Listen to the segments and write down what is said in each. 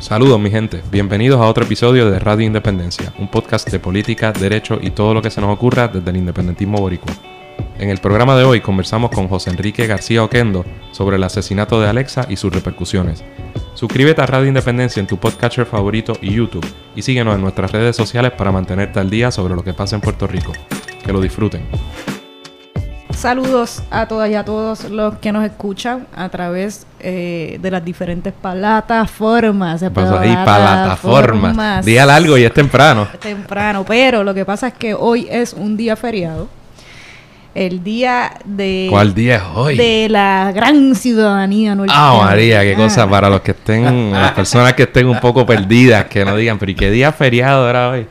Saludos mi gente, bienvenidos a otro episodio de Radio Independencia, un podcast de política, derecho y todo lo que se nos ocurra desde el independentismo boricua. En el programa de hoy conversamos con José Enrique García Oquendo sobre el asesinato de Alexa y sus repercusiones. Suscríbete a Radio Independencia en tu podcatcher favorito y YouTube y síguenos en nuestras redes sociales para mantenerte al día sobre lo que pasa en Puerto Rico. Que lo disfruten. Saludos a todas y a todos los que nos escuchan a través eh, de las diferentes plataformas. Pasó ahí, plataformas. Día largo y es temprano. Temprano, pero lo que pasa es que hoy es un día feriado. El día de... ¿Cuál día es hoy? De la gran ciudadanía Ah, María, qué cosa para los que estén, las personas que estén un poco perdidas, que no digan, pero ¿y qué día feriado era hoy?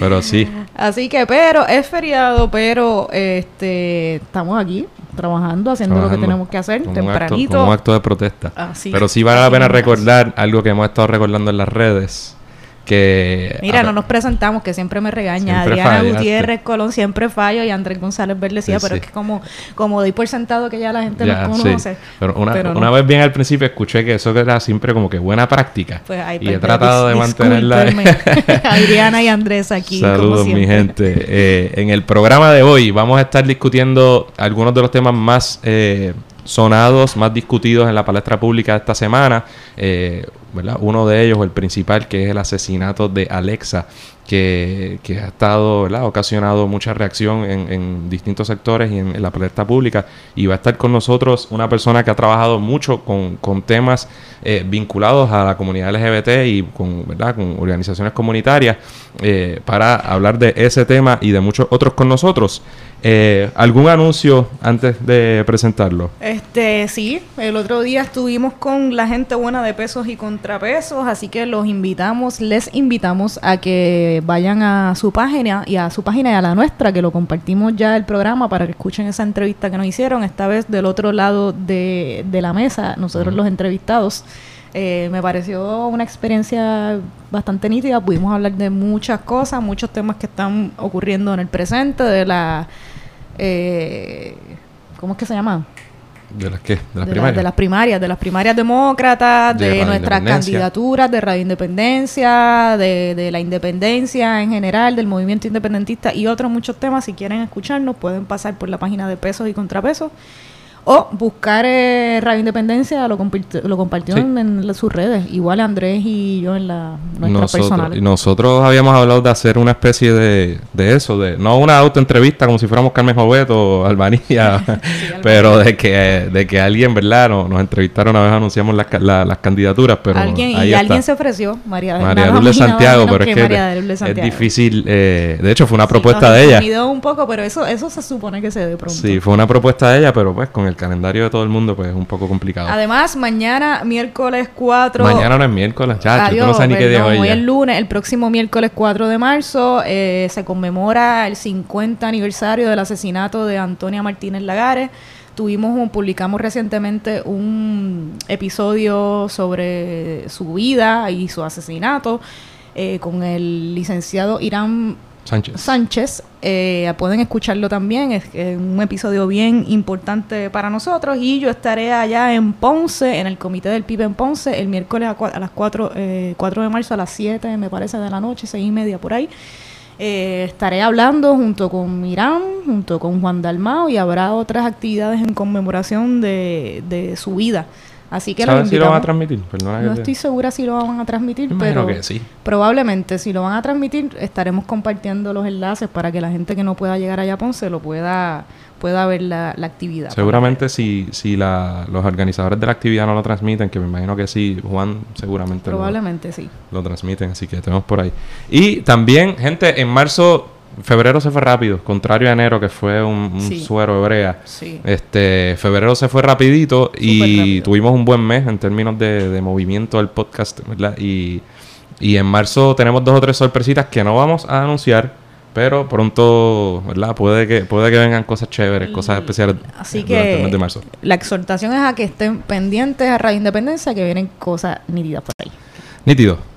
Pero sí. Así que, pero es feriado, pero este estamos aquí trabajando, haciendo lo que tenemos que hacer tempranito. Un un acto de protesta. pero sí vale la pena recordar algo que hemos estado recordando en las redes que... Mira, no nos presentamos, que siempre me regaña. Adriana Gutiérrez Colón siempre fallo y Andrés González Verdecía, pero es que como, como doy por sentado que ya la gente nos conoce. Pero una, vez bien al principio escuché que eso era siempre como que buena práctica. Pues y he tratado de mantenerla. Adriana y Andrés aquí. Saludos, mi gente. Eh, en el programa de hoy vamos a estar discutiendo algunos de los temas más... Eh, sonados, más discutidos en la palestra pública esta semana. Eh, uno de ellos, el principal, que es el asesinato de Alexa, que, ha estado, ¿verdad? ocasionado mucha reacción en, distintos sectores y en, la palestra pública. Y va a estar con nosotros una persona que ha trabajado mucho con, temas eh, vinculados a la comunidad LGBT y con, ¿verdad? con organizaciones comunitarias eh, para hablar de ese tema y de muchos otros con nosotros. Eh, ¿Algún anuncio antes de presentarlo? Este, sí, el otro día estuvimos con la gente buena de pesos y contrapesos, así que los invitamos, les invitamos a que vayan a su página y a su página y a la nuestra, que lo compartimos ya el programa para que escuchen esa entrevista que nos hicieron, esta vez del otro lado de, la mesa, nosotros los entrevistados. Eh, me pareció una experiencia bastante nítida. Pudimos hablar de muchas cosas, muchos temas que están ocurriendo en el presente, de la eh, ¿cómo es que se llama? ¿De las qué? ¿De las primarias? de las primarias, de las primarias demócratas, de, nuestras candidaturas, de Radio Independencia, de, de, la independencia en general, del movimiento independentista y otros muchos temas. Si quieren escucharnos, pueden pasar por la página de Pesos y Contrapesos o buscar eh, Radio Independencia, lo, lo compartió en, sus redes. Igual Andrés y yo en la nuestra Y nosotros habíamos hablado de hacer una especie de, de eso, de no una autoentrevista como si fuéramos Carmen Jovet o Albanía, pero de que, de que alguien, ¿verdad? Nos, nos entrevistaron una vez, anunciamos las, las candidaturas, pero ¿Alguien, y alguien se ofreció, María, María de Santiago, pero es que es difícil. Eh, de hecho, fue una propuesta de ella. un poco, pero eso, eso se supone que se dé pronto. Sí, fue una propuesta de ella, pero pues con el calendario de todo el mundo, pues es un poco complicado. Además, mañana, miércoles 4. Mañana no es miércoles, chacho. no sabes ni qué día hoy. Hoy es lunes, el próximo miércoles 4 de marzo, eh, se conmemora el 50 aniversario del asesinato de Antonia Martínez Lagares. Tuvimos un, publicamos recientemente un episodio sobre su vida y su asesinato eh, con el licenciado Irán Sánchez. Sánchez. Eh, pueden escucharlo también, es, un episodio bien importante para nosotros. Y yo estaré allá en Ponce, en el comité del PIB en Ponce, el miércoles a, las 4, eh, 4 de marzo a las 7, me parece, de la noche, 6 y media por ahí. Eh, estaré hablando junto con Mirán, junto con Juan Dalmao y habrá otras actividades en conmemoración de, de su vida. Así que ¿Sabes si lo van a transmitir? no estoy segura si lo van a transmitir, pero probablemente si lo van a transmitir estaremos compartiendo los enlaces para que la gente que no pueda llegar allá a Ponce lo pueda pueda ver la, actividad. Seguramente si, si la, los organizadores de la actividad no lo transmiten, que me imagino que sí, Juan seguramente Probablemente sí. Lo transmiten, así que tenemos por ahí. Y también, gente, en marzo febrero se fue rápido, contrario a enero que fue un, suero hebrea. Este, febrero se fue rapidito y tuvimos un buen mes en términos de, movimiento del podcast, ¿verdad? Y, en marzo tenemos dos o tres sorpresitas que no vamos a anunciar, pero pronto, ¿verdad? Puede que puede que vengan cosas chéveres, cosas especiales Así que el mes de marzo. La exhortación es a que estén pendientes a Radio Independencia que vienen cosas nítidas por ahí. Nítido.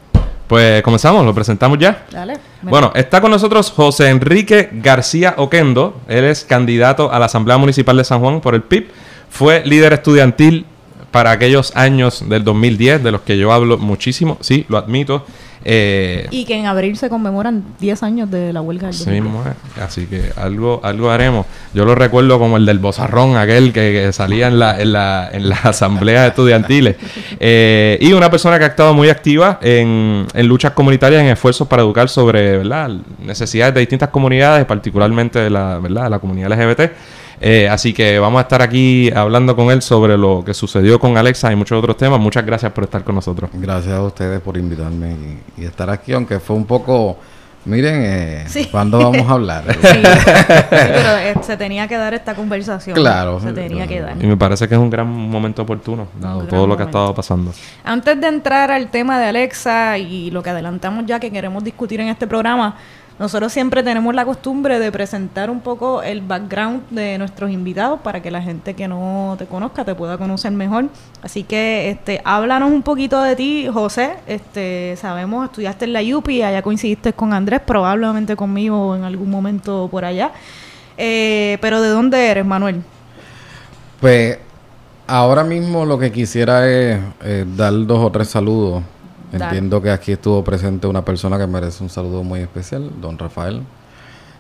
Pues comenzamos, lo presentamos ya. Dale. Bueno, está con nosotros José Enrique García Oquendo. Él es candidato a la Asamblea Municipal de San Juan por el PIB. Fue líder estudiantil para aquellos años del 2010, de los que yo hablo muchísimo, sí, lo admito. Eh, y que en abril se conmemoran 10 años de la huelga del sí mismo Así que algo, algo haremos. Yo lo recuerdo como el del bozarrón, aquel que, salía en la, en la, en la asamblea estudiantiles. Eh, y una persona que ha estado muy activa en, en luchas comunitarias, en esfuerzos para educar sobre ¿verdad? necesidades de distintas comunidades, particularmente de la, ¿verdad? de la comunidad LGBT. Eh, así que vamos a estar aquí hablando con él sobre lo que sucedió con Alexa y muchos otros temas. Muchas gracias por estar con nosotros. Gracias a ustedes por invitarme y, estar aquí, aunque fue un poco... Miren, eh, ¿cuándo vamos a hablar? sí, pero eh, se tenía que dar esta conversación. Claro. Se tenía que dar. Y me parece que es un gran momento oportuno, dado todo lo que ha estado pasando. Antes de entrar al tema de Alexa y lo que adelantamos ya que queremos discutir en este programa, nosotros siempre tenemos la costumbre de presentar un poco el background de nuestros invitados para que la gente que no te conozca te pueda conocer mejor. Así que este, háblanos un poquito de ti, José. Este, sabemos, estudiaste en la UPI, allá coincidiste con Andrés, probablemente conmigo en algún momento por allá. Eh, pero ¿de dónde eres, Manuel? Pues ahora mismo lo que quisiera es dar dos o tres saludos Entiendo que aquí estuvo presente una persona que merece un saludo muy especial, don Rafael.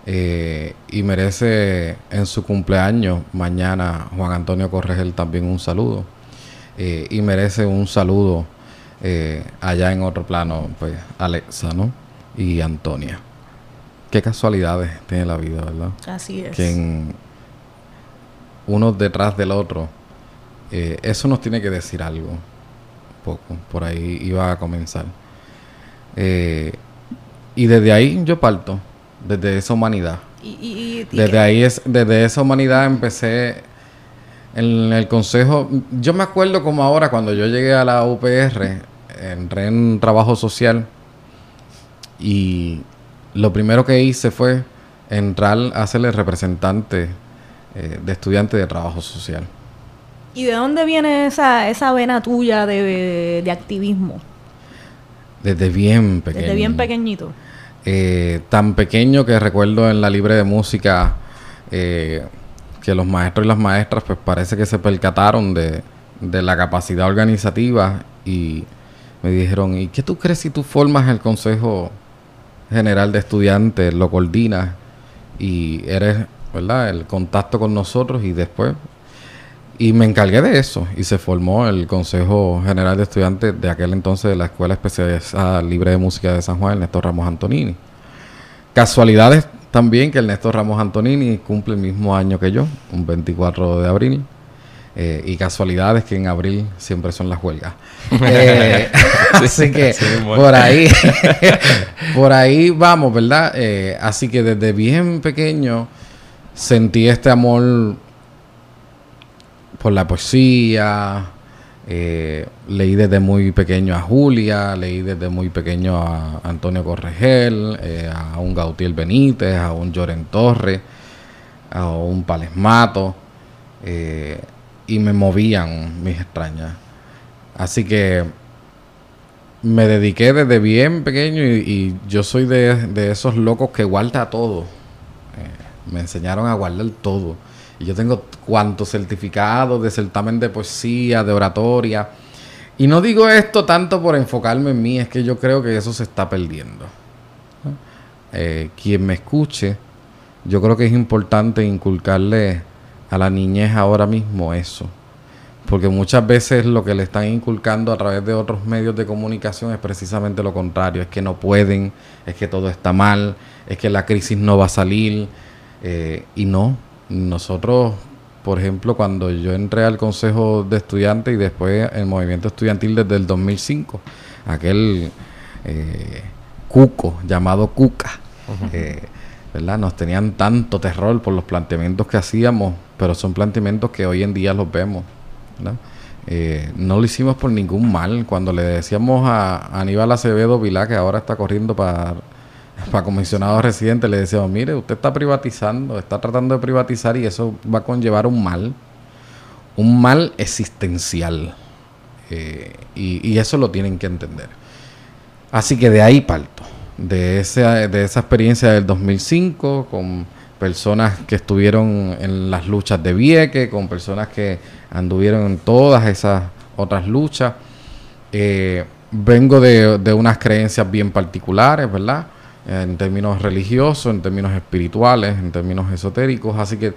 Eh, y merece en su cumpleaños mañana Juan Antonio Corregel también un saludo. Eh, y merece un saludo eh, allá en otro plano, pues Alexa, ¿no? Y Antonia. Qué casualidades tiene la vida, ¿verdad? Así es. Que uno detrás del otro, eso nos tiene que decir algo poco. Por ahí iba a comenzar. Eh, y desde ahí yo parto, desde esa humanidad. desde ahí, es, desde esa humanidad empecé en el consejo. Yo me acuerdo como ahora cuando yo llegué a la UPR, entré en trabajo social y lo primero que hice fue entrar a ser el representante eh, de estudiantes de trabajo social. ¿Y de dónde viene esa, esa vena tuya de, activismo? Desde bien pequeño. Desde bien pequeñito. Eh, tan pequeño que recuerdo en la libre de música eh, que los maestros y las maestras pues parece que se percataron de, de la capacidad organizativa y me dijeron, ¿y qué tú crees si tú formas el Consejo General de Estudiantes, lo coordinas y eres, ¿verdad?, el contacto con nosotros y después y me encargué de eso y se formó el Consejo General de Estudiantes de aquel entonces de la Escuela Especializada Libre de Música de San Juan, el Néstor Ramos Antonini. Casualidades también que el Néstor Ramos Antonini cumple el mismo año que yo, un 24 de abril. Eh, y casualidades que en abril siempre son las huelgas. Eh, así que por ahí, por ahí vamos, ¿verdad? Eh, así que desde bien pequeño sentí este amor la poesía. Eh, leí desde muy pequeño a Julia, leí desde muy pequeño a Antonio Corregel, eh, a un Gautier Benítez, a un Lloren Torre, a un Palesmato, eh, y me movían mis extrañas. Así que me dediqué desde bien pequeño y, yo soy de, de, esos locos que guarda todo. me enseñaron a guardar todo. Y yo tengo cuantos certificados de certamen de poesía, de oratoria. Y no digo esto tanto por enfocarme en mí, es que yo creo que eso se está perdiendo. Eh, quien me escuche, yo creo que es importante inculcarle a la niñez ahora mismo eso. Porque muchas veces lo que le están inculcando a través de otros medios de comunicación es precisamente lo contrario. Es que no pueden, es que todo está mal, es que la crisis no va a salir. Eh, y no, nosotros, por ejemplo, cuando yo entré al Consejo de Estudiantes y después el movimiento estudiantil desde el 2005, aquel eh, cuco llamado Cuca, eh, ¿verdad? Nos tenían tanto terror por los planteamientos que hacíamos, pero son planteamientos que hoy en día los vemos, eh, no lo hicimos por ningún mal. Cuando le decíamos a Aníbal Acevedo Vilá, que ahora está corriendo para para comisionados residentes le decíamos, mire, usted está privatizando, está tratando de privatizar y eso va a conllevar un mal, un mal existencial. Eh, y, eso lo tienen que entender. Así que de ahí parto, de, ese, de esa experiencia del 2005 con personas que estuvieron en las luchas de Vieque, con personas que anduvieron en todas esas otras luchas. Eh, vengo de, de, unas creencias bien particulares, ¿verdad? En términos religiosos, en términos espirituales, en términos esotéricos. Así que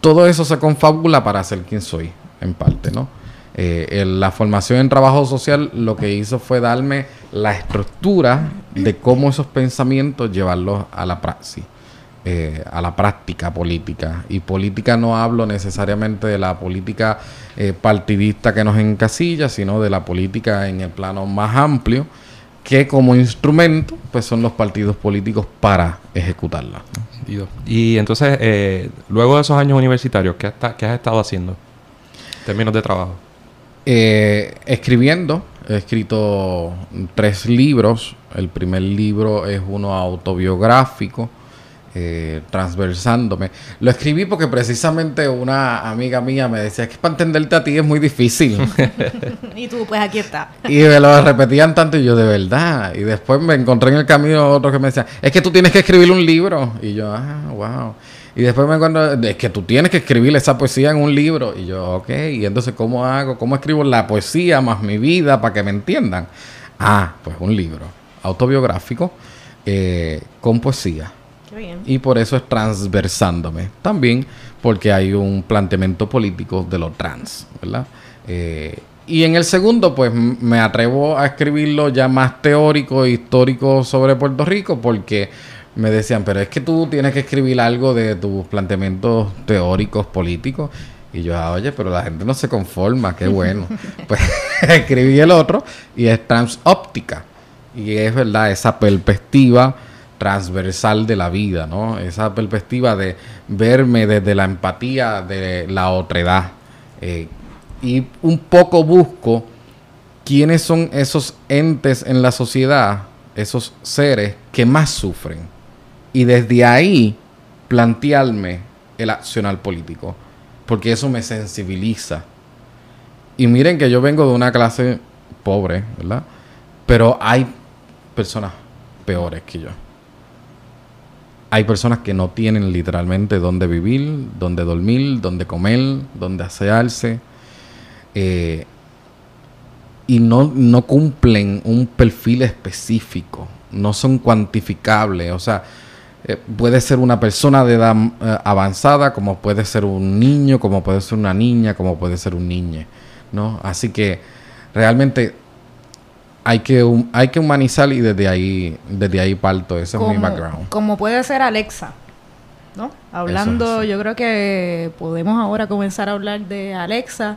todo eso se confabula para ser quien soy, en parte, ¿no? Eh, la formación en trabajo social lo que hizo fue darme la estructura de cómo esos pensamientos llevarlos a la praxis. Eh, a la práctica política. Y política no hablo necesariamente de la política eh, partidista que nos encasilla, sino de la política en el plano más amplio, que como instrumento pues son los partidos políticos para ejecutarla. Y entonces, eh, luego de esos años universitarios, ¿qué, ¿qué, has estado haciendo en términos de trabajo? escribiendo, he escrito tres libros. El primer libro es uno autobiográfico eh, transversándome. Lo escribí porque precisamente una amiga mía me decía que para entenderte a ti es muy difícil. y tú, pues aquí está. y me lo repetían tanto y yo, de verdad. Y después me encontré en el camino otro que me decía, es que tú tienes que escribir un libro. Y yo, ah, wow. Y después me encuentro, es que tú tienes que escribir esa poesía en un libro. Y yo, ok, y entonces, ¿cómo hago? ¿Cómo escribo la poesía más mi vida para que me entiendan? Ah, pues un libro autobiográfico eh, con poesía y por eso es transversándome. También porque hay un planteamiento político de lo trans, ¿verdad? Eh, y en el segundo, pues me atrevo a escribirlo ya más teórico e histórico sobre Puerto Rico, porque me decían, pero es que tú tienes que escribir algo de tus planteamientos teóricos políticos. Y yo, ah, oye, pero la gente no se conforma, qué bueno. pues escribí el otro y es transóptica. Y es verdad, esa perspectiva transversal de la vida, ¿no? Esa perspectiva de verme desde la empatía de la otredad. Eh, y un poco busco quiénes son esos entes en la sociedad, esos seres que más sufren. Y desde ahí plantearme el accional político, porque eso me sensibiliza. Y miren que yo vengo de una clase pobre, ¿verdad? Pero hay personas peores que yo hay personas que no tienen literalmente dónde vivir, dónde dormir, dónde comer, dónde asearse. Eh, y no, no, cumplen un perfil específico, no son cuantificables. O sea, eh, puede ser una persona de edad eh, avanzada, como puede ser un niño, como puede ser una niña, como puede ser un niño. ¿no? Así que realmente hay que, hay que humanizar y desde ahí, desde ahí parto. Ese es mi background. Como puede ser Alexa, ¿no? Hablando, yo creo que podemos ahora comenzar a hablar de Alexa.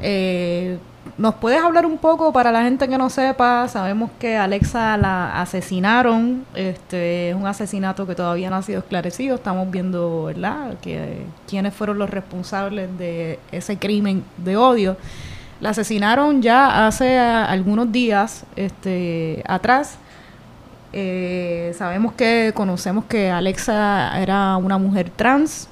Eh, ¿Nos puedes hablar un poco para la gente que no sepa? Sabemos que Alexa la asesinaron. Este es un asesinato que todavía no ha sido esclarecido. Estamos viendo, ¿verdad?, que quiénes fueron los responsables de ese crimen de odio. La asesinaron ya hace algunos días este, atrás. Eh, sabemos que conocemos que Alexa era una mujer trans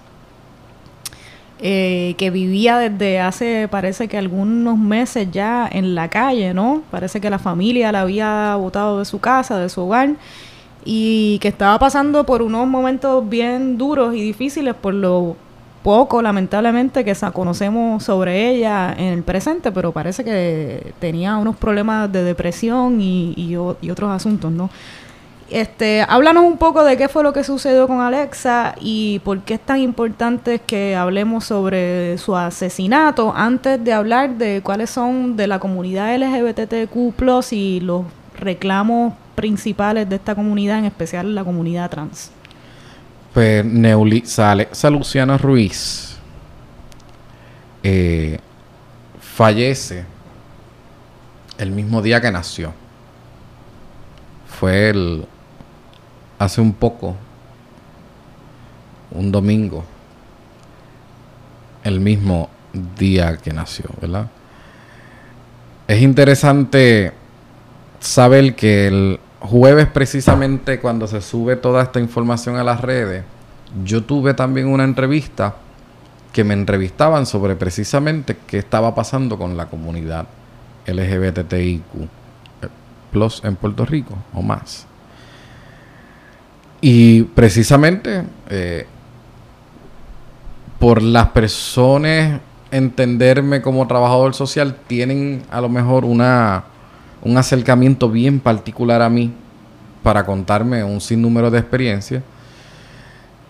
eh, que vivía desde hace, parece que algunos meses ya en la calle, ¿no? Parece que la familia la había botado de su casa, de su hogar, y que estaba pasando por unos momentos bien duros y difíciles por lo poco, lamentablemente, que conocemos sobre ella en el presente, pero parece que tenía unos problemas de depresión y, y, otros asuntos, ¿no? Este, háblanos un poco de qué fue lo que sucedió con Alexa y por qué es tan importante que hablemos sobre su asesinato antes de hablar de cuáles son de la comunidad LGBTQ+ y los reclamos principales de esta comunidad, en especial la comunidad trans pues Alexa Luciana Ruiz eh, fallece el mismo día que nació. Fue el, hace un poco, un domingo, el mismo día que nació, ¿verdad? Es interesante saber que el, jueves precisamente cuando se sube toda esta información a las redes, yo tuve también una entrevista que me entrevistaban sobre precisamente qué estaba pasando con la comunidad LGBTIQ plus en Puerto Rico o más. Y precisamente eh, por las personas entenderme como trabajador social tienen a lo mejor una, un acercamiento bien particular a mí para contarme un sinnúmero de experiencias.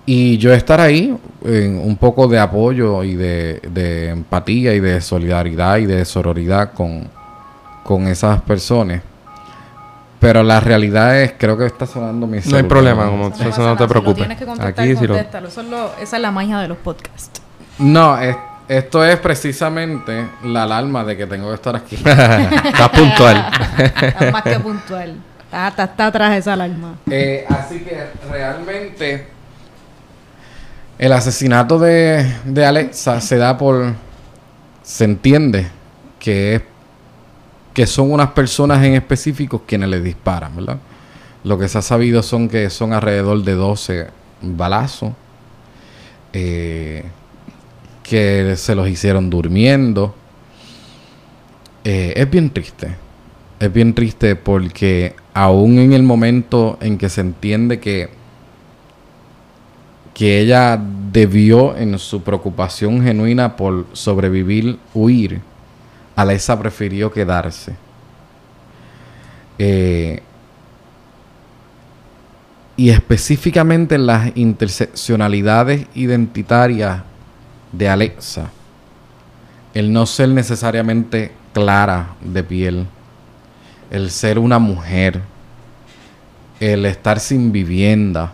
Y yo estar ahí en un poco de apoyo y de, de empatía y de solidaridad y de sororidad con, con esas personas. Pero la realidad es, creo que está sonando mi No hay problema, como eso, no te preocupes. tienes que contestar, Aquí sí lo... Eso es lo, esa es la magia de los podcasts. No, es, esto es precisamente la alarma de que tengo que estar aquí. está puntual. está más que puntual. Está, está, está atrás esa alarma. Eh, así que realmente el asesinato de, de Alexa se da por... Se entiende que es que son unas personas en específico quienes le disparan, ¿verdad? Lo que se ha sabido son que son alrededor de 12 balazos eh, que se los hicieron durmiendo. Eh, es bien triste. Es bien triste porque aún en el momento en que se entiende que, que ella debió en su preocupación genuina por sobrevivir, huir, Alexa prefirió quedarse. Eh, y específicamente en las interseccionalidades identitarias de Alexa, el no ser necesariamente clara de piel, el ser una mujer, el estar sin vivienda,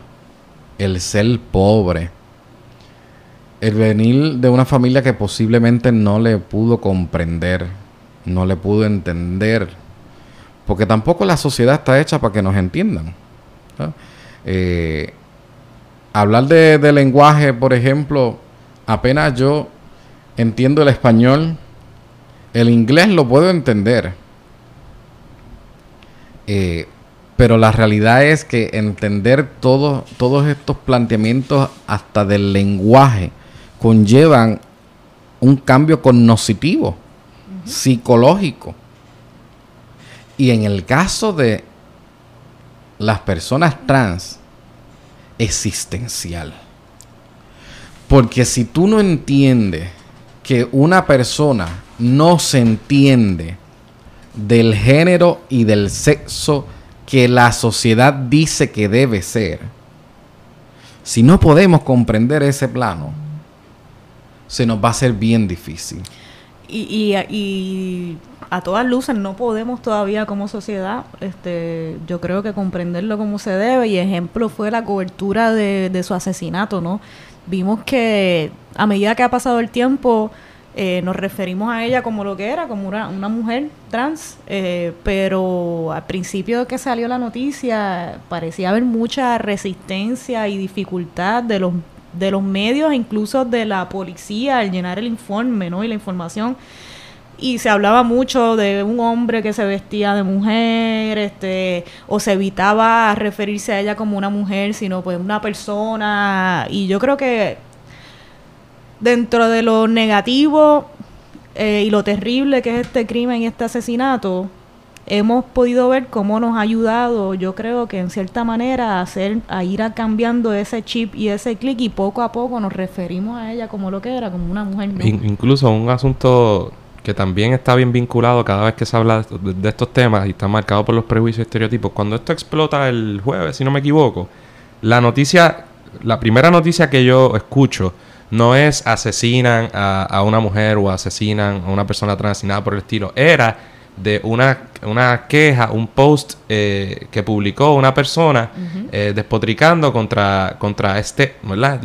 el ser pobre, el venir de una familia que posiblemente no le pudo comprender, no le pudo entender, porque tampoco la sociedad está hecha para que nos entiendan. Eh, hablar de, lenguaje, por ejemplo, apenas yo entiendo el español, el inglés lo puedo entender. Eh, pero la realidad es que entender todos estos planteamientos hasta del lenguaje conllevan un cambio cognoscitivo, psicológico. Y en el caso de las personas trans, existencial. Porque si tú no entiendes que una persona no se entiende del género y del sexo que la sociedad dice que debe ser, si no podemos comprender ese plano, se nos va a hacer bien difícil. Y, y, a todas luces no podemos todavía como sociedad, este, yo creo que comprenderlo como se debe y ejemplo fue la cobertura de, de su asesinato, ¿no? Vimos que a medida que ha pasado el tiempo, eh, nos referimos a ella como lo que era, como una, una mujer trans, eh, pero al principio que salió la noticia parecía haber mucha resistencia y dificultad de los de los medios incluso de la policía al llenar el informe ¿no? y la información. Y se hablaba mucho de un hombre que se vestía de mujer, este, o se evitaba referirse a ella como una mujer, sino pues una persona. Y yo creo que dentro de lo negativo eh, y lo terrible que es este crimen y este asesinato, hemos podido ver cómo nos ha ayudado, yo creo que en cierta manera, a, hacer, a ir a cambiando ese chip y ese clic y poco a poco nos referimos a ella como lo que era, como una mujer. incluso un asunto que también está bien vinculado cada vez que se habla de, estos temas y está marcado por los prejuicios y estereotipos. Cuando esto explota el jueves, si no me equivoco, la noticia, la primera noticia que yo escucho no es asesinan a, a una mujer o asesinan a una persona trans, nada por el estilo. Era de una, una queja, un post eh, que publicó una persona eh, despotricando contra, contra este, ¿verdad?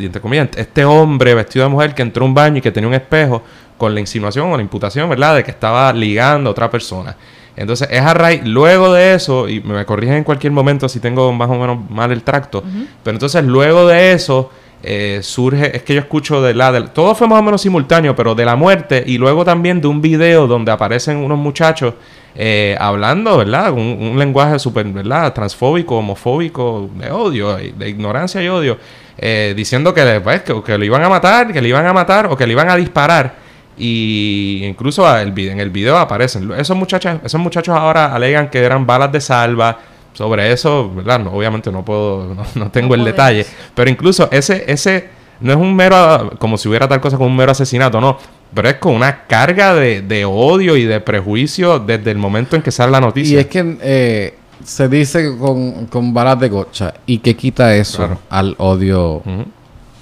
este hombre vestido de mujer que entró a un baño y que tenía un espejo con la insinuación o la imputación, ¿verdad? De que estaba ligando a otra persona. Entonces, es a raíz, luego de eso, y me corrigen en cualquier momento si tengo más o menos mal el tracto, pero entonces luego de eso eh, surge, es que yo escucho de la, todo fue más o menos simultáneo, pero de la muerte y luego también de un video donde aparecen unos muchachos eh, hablando, ¿verdad? Un, un lenguaje súper, ¿verdad? Transfóbico, homofóbico, de odio, de ignorancia y odio, eh, diciendo que, pues, que, que, lo iban a matar, que le iban a matar o que le iban a disparar. Y incluso el, en el video aparecen. Esos muchachos, esos muchachos ahora alegan que eran balas de salva sobre eso, ¿verdad? obviamente no puedo, no, tengo el detalle, pero incluso ese, ese no es un mero, como si hubiera tal cosa como un mero asesinato, no. Pero es con una carga de, de odio y de prejuicio desde el momento en que sale la noticia. Y es que eh, se dice con, con balas de gocha y que quita eso Claro. al odio.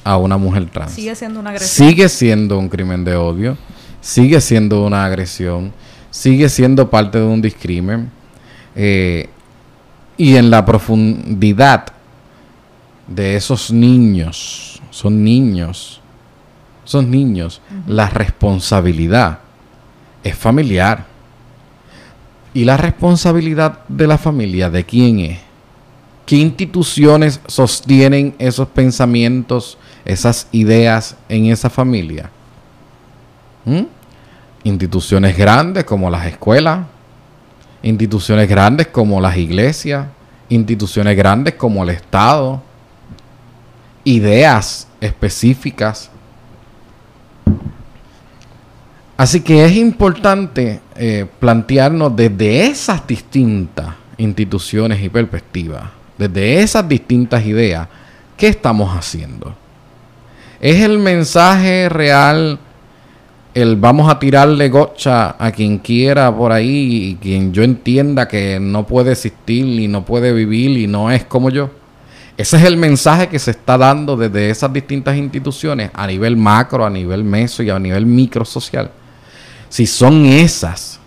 A una mujer trans. Sigue siendo una agresión. Sigue siendo un crimen de odio, sigue siendo una agresión, sigue siendo parte de un discrimen. eh, y en la profundidad de esos niños, son niños, son niños, la responsabilidad es familiar. ¿Y la responsabilidad de la familia de quién es? ¿Qué instituciones sostienen esos pensamientos, esas ideas en esa familia? ¿Mm? Instituciones grandes como las escuelas, instituciones grandes como las iglesias, instituciones grandes como el Estado, ideas específicas. Así que es importante eh, plantearnos desde esas distintas instituciones y perspectivas, desde esas distintas ideas, ¿qué estamos haciendo? ¿Es el mensaje real el vamos a tirarle gocha a quien quiera por ahí y quien yo entienda que no puede existir y no puede vivir y no es como yo? Ese es el mensaje que se está dando desde esas distintas instituciones a nivel macro, a nivel meso y a nivel micro social. Si son esas,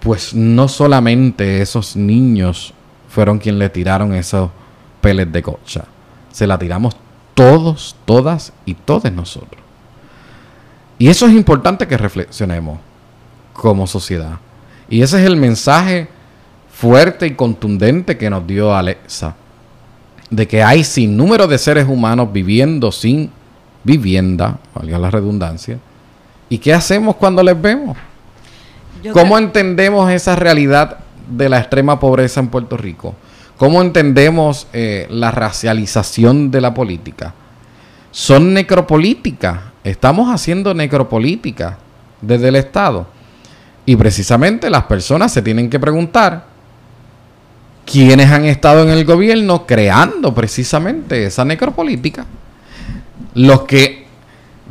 pues no solamente esos niños fueron quienes le tiraron esos peles de gocha. Se la tiramos todos, todas y todos nosotros. Y eso es importante que reflexionemos como sociedad. Y ese es el mensaje fuerte y contundente que nos dio Alexa. De que hay sin número de seres humanos viviendo sin vivienda, valga la redundancia. ¿Y qué hacemos cuando les vemos? Yo ¿Cómo creo- entendemos esa realidad de la extrema pobreza en Puerto Rico? ¿Cómo entendemos eh, la racialización de la política? Son necropolíticas. Estamos haciendo necropolítica desde el Estado. Y precisamente las personas se tienen que preguntar quiénes han estado en el gobierno creando precisamente esa necropolítica. Los que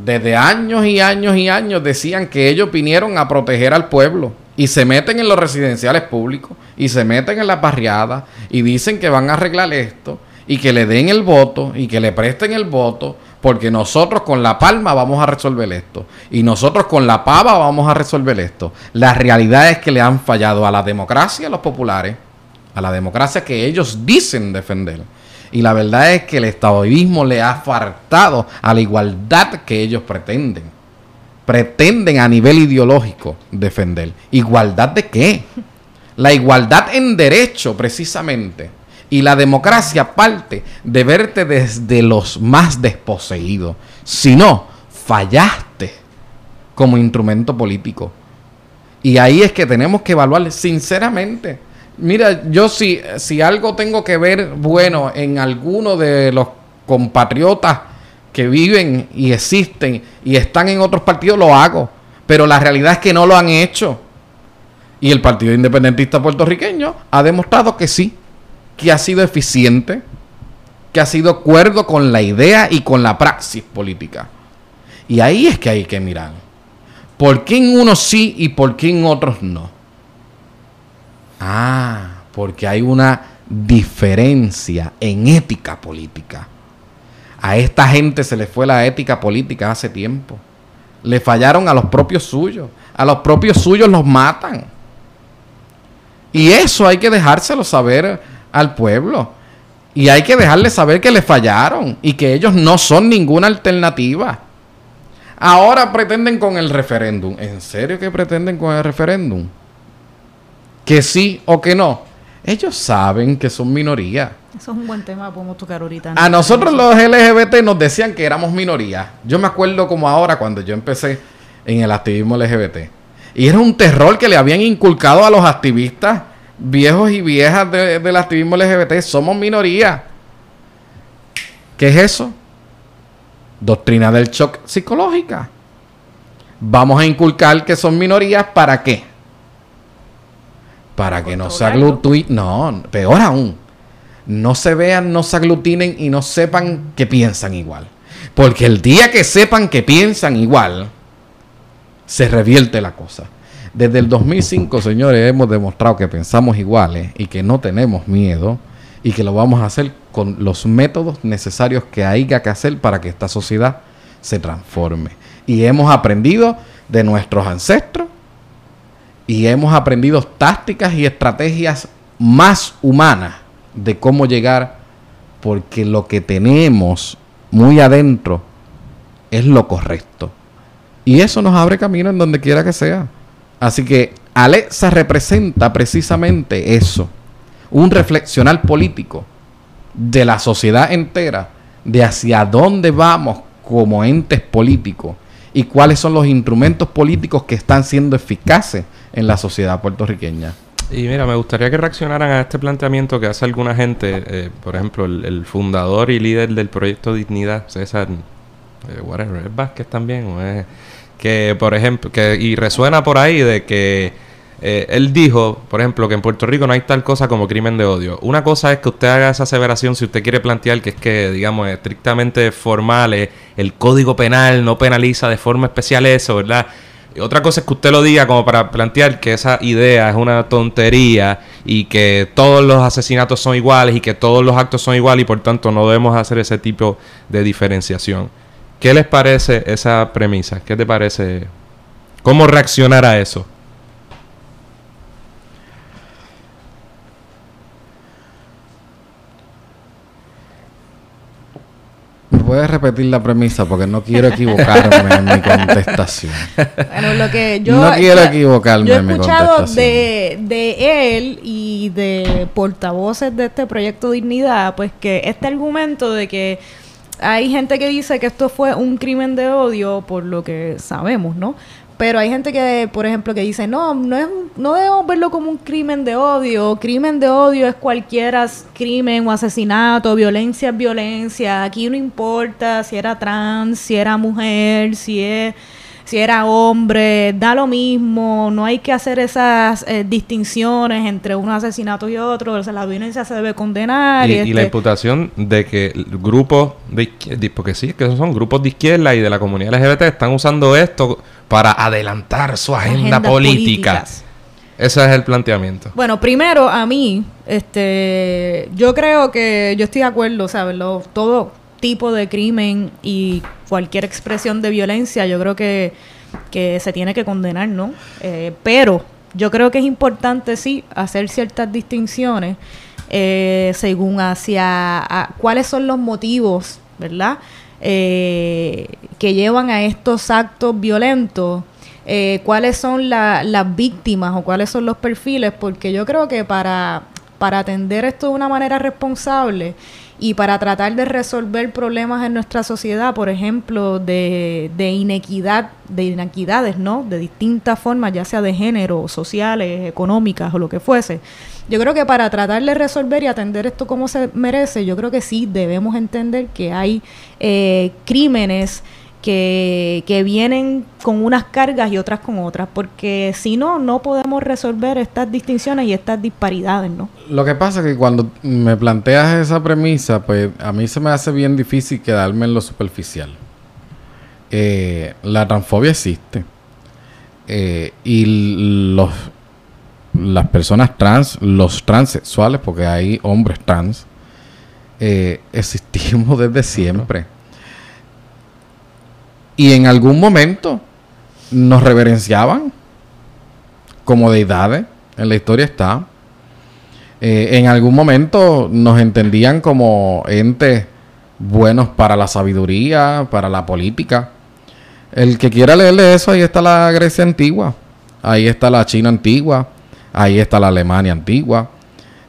desde años y años y años decían que ellos vinieron a proteger al pueblo y se meten en los residenciales públicos y se meten en las barriadas y dicen que van a arreglar esto y que le den el voto y que le presten el voto porque nosotros con la palma vamos a resolver esto y nosotros con la pava vamos a resolver esto. La realidad es que le han fallado a la democracia, a los populares, a la democracia que ellos dicen defender. Y la verdad es que el estadismo le ha faltado a la igualdad que ellos pretenden. Pretenden a nivel ideológico defender. ¿Igualdad de qué? La igualdad en derecho, precisamente. Y la democracia parte de verte desde los más desposeídos. Si no, fallaste como instrumento político. Y ahí es que tenemos que evaluar sinceramente. Mira, yo si, si algo tengo que ver bueno en alguno de los compatriotas que viven y existen y están en otros partidos, lo hago. Pero la realidad es que no lo han hecho. Y el Partido Independentista Puertorriqueño ha demostrado que sí, que ha sido eficiente, que ha sido cuerdo con la idea y con la praxis política. Y ahí es que hay que mirar. ¿Por qué en unos sí y por qué en otros no? Ah, porque hay una diferencia en ética política. A esta gente se le fue la ética política hace tiempo. Le fallaron a los propios suyos. A los propios suyos los matan. Y eso hay que dejárselo saber al pueblo. Y hay que dejarle saber que le fallaron y que ellos no son ninguna alternativa. Ahora pretenden con el referéndum. ¿En serio que pretenden con el referéndum? Que sí o que no. Ellos saben que son minoría. Eso es un buen tema, podemos tocar ahorita. A nosotros los LGBT nos decían que éramos minoría. Yo me acuerdo como ahora cuando yo empecé en el activismo LGBT. Y era un terror que le habían inculcado a los activistas viejos y viejas de- del activismo LGBT. Somos minoría. ¿Qué es eso? Doctrina del shock psicológica. Vamos a inculcar que son minorías para qué? Para que no se aglutinen. No, peor aún. No se vean, no se aglutinen y no sepan que piensan igual. Porque el día que sepan que piensan igual, se revierte la cosa. Desde el 2005, señores, hemos demostrado que pensamos iguales y que no tenemos miedo y que lo vamos a hacer con los métodos necesarios que haya que hacer para que esta sociedad se transforme. Y hemos aprendido de nuestros ancestros y hemos aprendido tácticas y estrategias más humanas de cómo llegar porque lo que tenemos muy adentro es lo correcto. Y eso nos abre camino en donde quiera que sea. Así que Alexa representa precisamente eso, un reflexionar político de la sociedad entera, de hacia dónde vamos como entes políticos y cuáles son los instrumentos políticos que están siendo eficaces en la sociedad puertorriqueña. Y mira, me gustaría que reaccionaran a este planteamiento que hace alguna gente, eh, por ejemplo, el, fundador y líder del proyecto Dignidad, César, eh, whatever, es Vázquez también, que por ejemplo, que, y resuena por ahí de que eh, él dijo, por ejemplo, que en Puerto Rico no hay tal cosa como crimen de odio. Una cosa es que usted haga esa aseveración si usted quiere plantear que es que, digamos, estrictamente formal, el código penal no penaliza de forma especial eso, ¿verdad? Otra cosa es que usted lo diga como para plantear que esa idea es una tontería y que todos los asesinatos son iguales y que todos los actos son iguales y por tanto no debemos hacer ese tipo de diferenciación. ¿Qué les parece esa premisa? ¿Qué te parece? ¿Cómo reaccionar a eso? Puedes repetir la premisa porque no quiero equivocarme en mi contestación. Bueno, lo que yo, no quiero equivocarme en mi contestación. De, de él y de portavoces de este proyecto Dignidad, pues que este argumento de que hay gente que dice que esto fue un crimen de odio, por lo que sabemos, ¿no? Pero hay gente que, por ejemplo, que dice, no, no, es, no debemos verlo como un crimen de odio. Crimen de odio es cualquier crimen o asesinato, violencia es violencia. Aquí no importa si era trans, si era mujer, si es si era hombre, da lo mismo, no hay que hacer esas eh, distinciones entre unos asesinatos y otros, la violencia se debe condenar. Y, la este imputación de que grupos de izquierda, porque sí, que son grupos de izquierda y de la comunidad LGBT están usando esto para adelantar su agenda política. Ese es el planteamiento. Bueno, primero a mí, este, yo creo que yo estoy de acuerdo, ¿sabes? Lo, todo tipo de crimen y cualquier expresión de violencia, yo creo que, se tiene que condenar, ¿no? Eh, pero yo creo que es importante, sí, hacer ciertas distinciones eh, según hacia cuáles son los motivos, ¿verdad? Eh, que llevan a estos actos violentos. cuáles son las víctimas o cuáles son los perfiles, porque yo creo que para, para atender esto de una manera responsable y para tratar de resolver problemas en nuestra sociedad, por ejemplo, de, de inequidad, de inequidades, ¿no? De distintas formas, ya sea de género, sociales, económicas o lo que fuese. Yo creo que para tratar de resolver y atender esto como se merece, yo creo que sí debemos entender que hay eh, crímenes que, que, vienen con unas cargas y otras con otras, porque si no, no podemos resolver estas distinciones y estas disparidades, ¿no? Lo que pasa es que cuando me planteas esa premisa, pues a mí se me hace bien difícil quedarme en lo superficial. Eh, la transfobia existe. Eh, y los las personas trans, los transexuales, porque hay hombres trans, eh, existimos desde siempre. Y en algún momento nos reverenciaban como deidades. En la historia está. Eh, en algún momento nos entendían como entes buenos para la sabiduría, para la política. El que quiera leerle eso, ahí está la Grecia antigua, ahí está la China antigua, ahí está la Alemania antigua,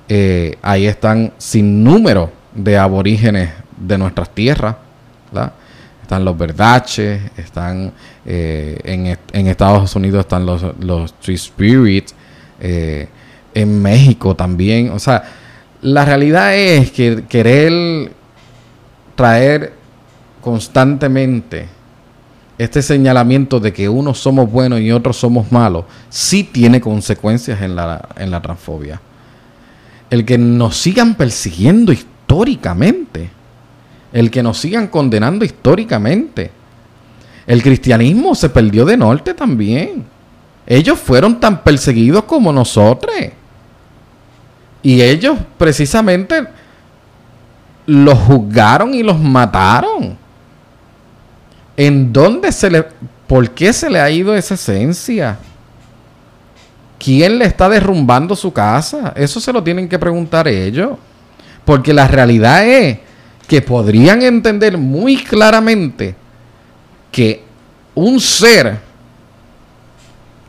eh, ahí están sin número de aborígenes de nuestras tierras. están los verdaches, están eh, en, Estados Unidos están los, los Tree Spirits, eh, en México también. O sea, la realidad es que querer traer constantemente este señalamiento de que unos somos buenos y otros somos malos, sí tiene consecuencias en la, en la transfobia. El que nos sigan persiguiendo históricamente el que nos sigan condenando históricamente. El cristianismo se perdió de norte también. Ellos fueron tan perseguidos como nosotros. Y ellos precisamente los juzgaron y los mataron. ¿En dónde se le... ¿Por qué se le ha ido esa esencia? ¿Quién le está derrumbando su casa? Eso se lo tienen que preguntar ellos. Porque la realidad es que podrían entender muy claramente que un ser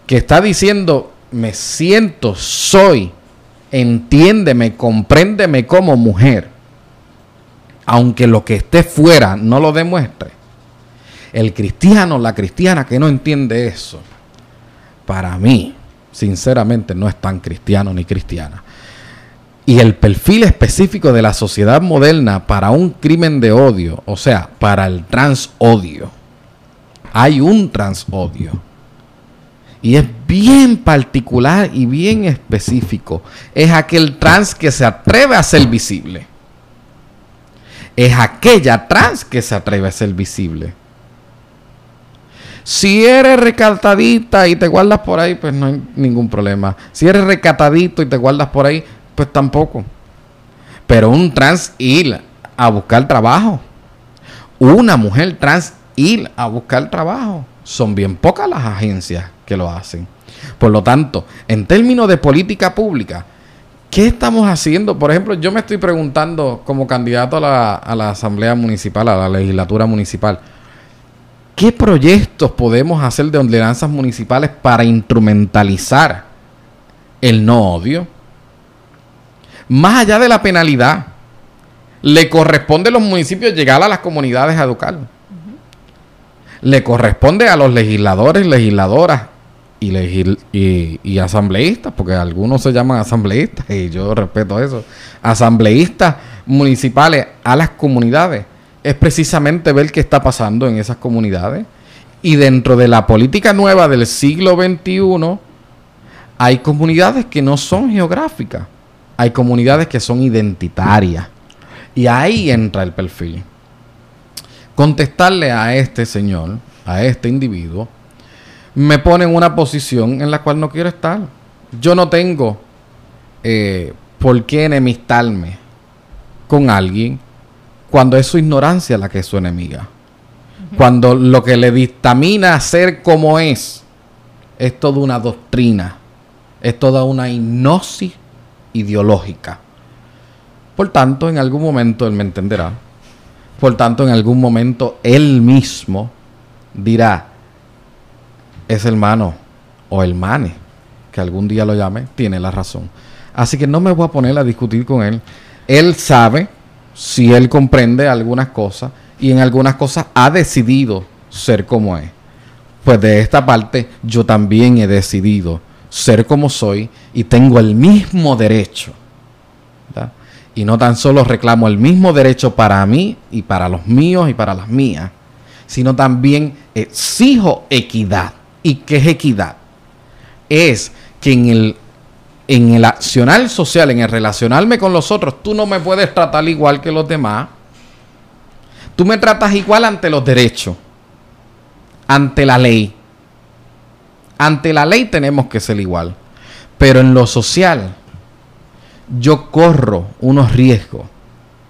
que está diciendo, me siento, soy, entiéndeme, compréndeme como mujer, aunque lo que esté fuera no lo demuestre, el cristiano, la cristiana que no entiende eso, para mí, sinceramente, no es tan cristiano ni cristiana. Y el perfil específico de la sociedad moderna para un crimen de odio, o sea, para el transodio, hay un transodio. Y es bien particular y bien específico. Es aquel trans que se atreve a ser visible. Es aquella trans que se atreve a ser visible. Si eres recatadita y te guardas por ahí, pues no hay ningún problema. Si eres recatadito y te guardas por ahí, pues tampoco. Pero un trans ir a buscar trabajo. Una mujer trans ir a buscar trabajo. Son bien pocas las agencias que lo hacen. Por lo tanto, en términos de política pública, ¿qué estamos haciendo? Por ejemplo, yo me estoy preguntando como candidato a la, a la Asamblea Municipal, a la legislatura municipal, ¿qué proyectos podemos hacer de ordenanzas municipales para instrumentalizar el no odio? Más allá de la penalidad, le corresponde a los municipios llegar a las comunidades a educar. Le corresponde a los legisladores, legisladoras y, y, asambleístas, porque algunos se llaman asambleístas y yo respeto eso, asambleístas municipales a las comunidades, es precisamente ver qué está pasando en esas comunidades. Y dentro de la política nueva del siglo XXI, hay comunidades que no son geográficas, hay comunidades que son identitarias. Y ahí entra el perfil contestarle a este señor, a este individuo, me pone en una posición en la cual no quiero estar. Yo no tengo eh, por qué enemistarme con alguien cuando es su ignorancia la que es su enemiga. Cuando lo que le dictamina ser como es es toda una doctrina, es toda una hipnosis ideológica. Por tanto, en algún momento él me entenderá por tanto, en algún momento él mismo dirá, ese hermano o hermane, que algún día lo llame, tiene la razón. Así que no me voy a poner a discutir con él. Él sabe si él comprende algunas cosas y en algunas cosas ha decidido ser como es. Pues de esta parte yo también he decidido ser como soy y tengo el mismo derecho y no tan solo reclamo el mismo derecho para mí y para los míos y para las mías, sino también exijo equidad. ¿Y qué es equidad? Es que en el, en el accionar social, en el relacionarme con los otros, tú no me puedes tratar igual que los demás. Tú me tratas igual ante los derechos, ante la ley. Ante la ley tenemos que ser igual. Pero en lo social, yo corro unos riesgos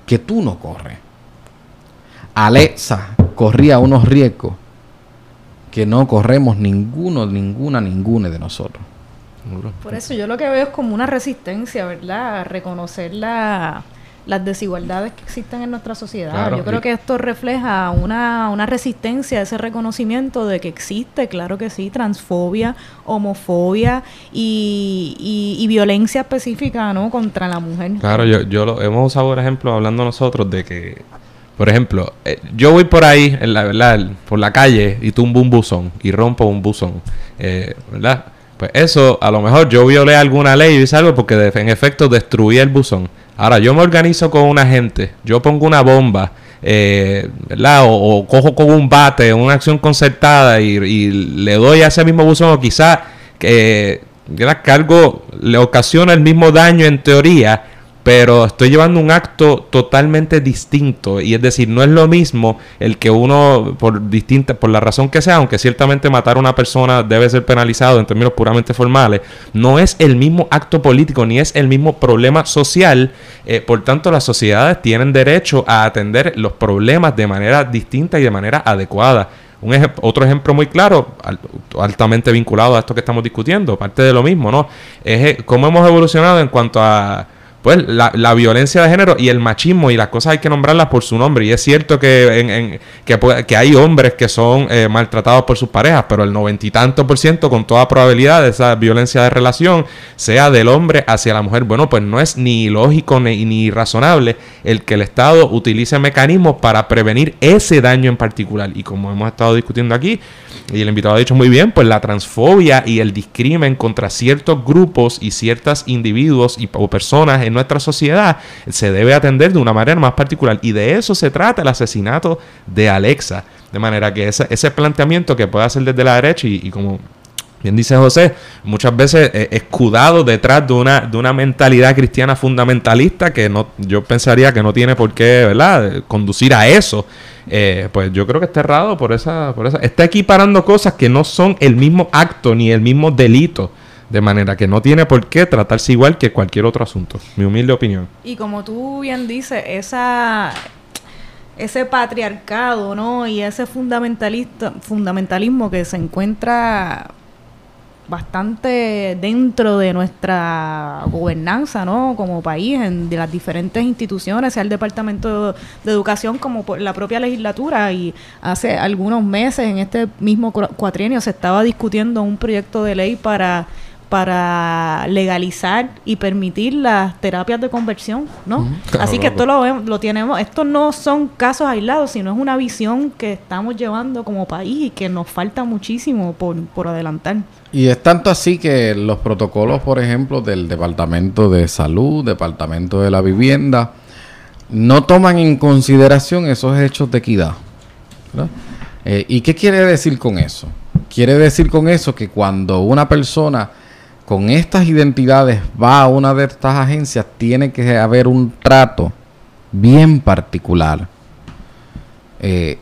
que tú no corres. Alexa corría unos riesgos que no corremos ninguno, ninguna, ninguna de nosotros. Por eso yo lo que veo es como una resistencia, ¿verdad? reconocer la, las desigualdades que existen en nuestra sociedad. Yo creo que esto refleja una, una resistencia, ese reconocimiento de que existe, claro que sí, transfobia, homofobia y, y, violencia específica ¿no? contra la mujer. Claro, yo, yo lo, hemos usado, por ejemplo, hablando nosotros de que, por ejemplo, eh, yo voy por ahí, en la, ¿verdad? por la calle y tumbo un buzón y rompo un buzón, eh, ¿verdad? Pues eso, a lo mejor yo violé alguna ley y algo porque en efecto destruí el buzón. Ahora, yo me organizo con una gente, yo pongo una bomba, eh, ¿verdad? O, cojo con un bate, una acción concertada y, le doy a ese mismo buzón, o quizás que, que algo le ocasiona el mismo daño en teoría, pero estoy llevando un acto totalmente distinto y es decir, no es lo mismo el que uno por distinta por la razón que sea, aunque ciertamente matar a una persona debe ser penalizado en términos puramente formales, no es el mismo acto político ni es el mismo problema social, eh, por tanto las sociedades tienen derecho a atender los problemas de manera distinta y de manera adecuada. Un otro ejemplo muy claro, altamente vinculado a esto que estamos discutiendo, parte de lo mismo, ¿no? Es eh, cómo hemos evolucionado en cuanto a pues la, la, violencia de género y el machismo y las cosas hay que nombrarlas por su nombre. Y es cierto que, en, que, que, hay hombres que son eh, maltratados por sus parejas, pero el noventa y tanto por ciento, con toda probabilidad, de esa violencia de relación sea del hombre hacia la mujer. Bueno, pues no es ni lógico ni, ni razonable el que el Estado utilice mecanismos para prevenir ese daño en particular. Y como hemos estado discutiendo aquí, y el invitado ha dicho muy bien, pues la transfobia y el discrimen contra ciertos grupos y ciertos individuos y, o personas en nuestra sociedad se debe atender de una manera más particular. Y de eso se trata el asesinato de Alexa. De manera que ese, ese planteamiento que puede hacer desde la derecha y, como Bien dice José, muchas veces eh, escudado detrás de una, de una mentalidad cristiana fundamentalista que no, yo pensaría que no tiene por qué, ¿verdad?, conducir a eso. Eh, pues yo creo que está errado por esa, por esa. Está equiparando cosas que no son el mismo acto ni el mismo delito. De manera que no tiene por qué tratarse igual que cualquier otro asunto. Mi humilde opinión. Y como tú bien dices, esa ese patriarcado, ¿no? Y ese fundamentalista, fundamentalismo que se encuentra bastante dentro de nuestra gobernanza, ¿no? Como país, en de las diferentes instituciones, sea el Departamento de Educación como la propia legislatura. Y hace algunos meses, en este mismo cuatrienio, se estaba discutiendo un proyecto de ley para para legalizar y permitir las terapias de conversión, ¿no? Así que esto lo, lo tenemos, esto no son casos aislados, sino es una visión que estamos llevando como país y que nos falta muchísimo por, por adelantar. Y es tanto así que los protocolos, por ejemplo, del Departamento de Salud, Departamento de la Vivienda, no toman en consideración esos hechos de equidad. Eh, ¿Y qué quiere decir con eso? Quiere decir con eso que cuando una persona con estas identidades va a una de estas agencias, tiene que haber un trato bien particular. Eh,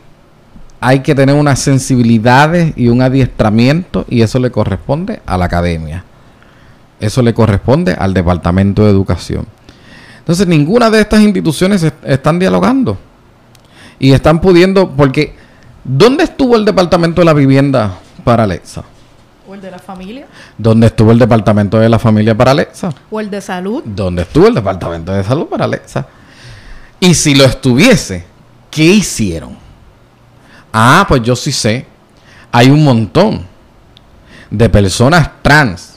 hay que tener unas sensibilidades y un adiestramiento y eso le corresponde a la academia. Eso le corresponde al Departamento de Educación. Entonces, ninguna de estas instituciones están dialogando y están pudiendo, porque ¿dónde estuvo el Departamento de la Vivienda para Alexa? ¿O el de la familia? ¿Dónde estuvo el departamento de la familia para Alexa? ¿O el de salud? ¿Dónde estuvo el departamento de salud para Alexa? Y si lo estuviese, ¿qué hicieron? Ah, pues yo sí sé. Hay un montón de personas trans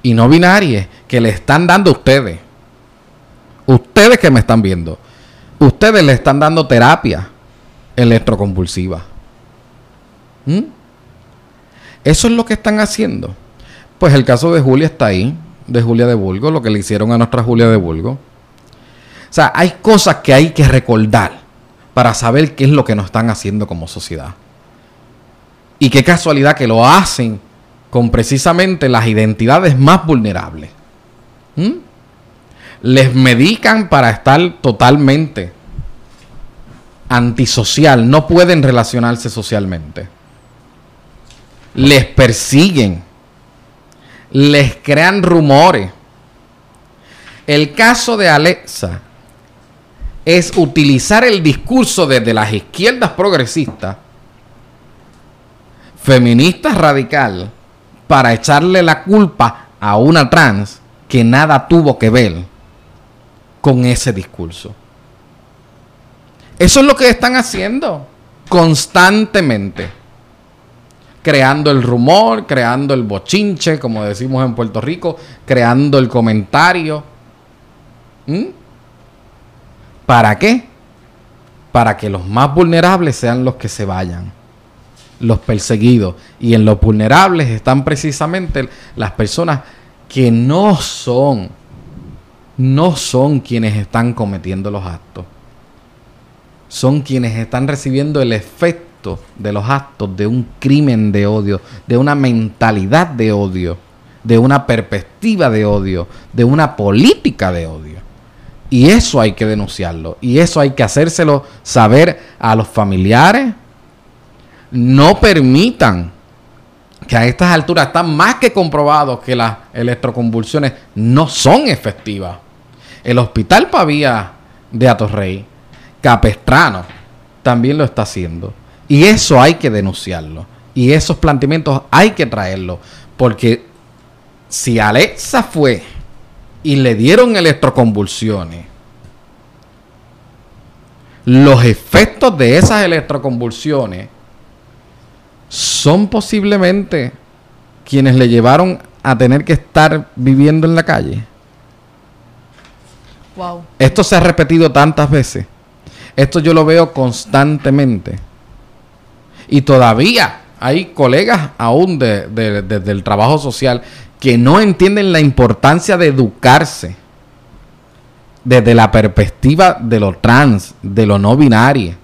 y no binarias que le están dando a ustedes. Ustedes que me están viendo. Ustedes le están dando terapia electroconvulsiva. ¿Mm? Eso es lo que están haciendo. Pues el caso de Julia está ahí, de Julia de Bulgo, lo que le hicieron a nuestra Julia de Bulgo. O sea, hay cosas que hay que recordar para saber qué es lo que nos están haciendo como sociedad. Y qué casualidad que lo hacen con precisamente las identidades más vulnerables. ¿Mm? Les medican para estar totalmente antisocial, no pueden relacionarse socialmente les persiguen, les crean rumores. El caso de Alexa es utilizar el discurso desde las izquierdas progresistas, feministas radical, para echarle la culpa a una trans que nada tuvo que ver con ese discurso. Eso es lo que están haciendo constantemente creando el rumor, creando el bochinche, como decimos en Puerto Rico, creando el comentario. ¿Mm? ¿Para qué? Para que los más vulnerables sean los que se vayan, los perseguidos. Y en los vulnerables están precisamente las personas que no son, no son quienes están cometiendo los actos. Son quienes están recibiendo el efecto de los actos de un crimen de odio, de una mentalidad de odio, de una perspectiva de odio, de una política de odio. Y eso hay que denunciarlo. Y eso hay que hacérselo saber a los familiares. No permitan que a estas alturas están más que comprobados que las electroconvulsiones no son efectivas. El Hospital Pavía de Atorrey, Capestrano, también lo está haciendo. Y eso hay que denunciarlo. Y esos planteamientos hay que traerlos. Porque si Alexa fue y le dieron electroconvulsiones, los efectos de esas electroconvulsiones son posiblemente quienes le llevaron a tener que estar viviendo en la calle. Wow. Esto se ha repetido tantas veces. Esto yo lo veo constantemente. Y todavía hay colegas aún de, de- de- del trabajo social que no entienden la importancia de educarse desde la perspectiva de lo trans, de lo no binario.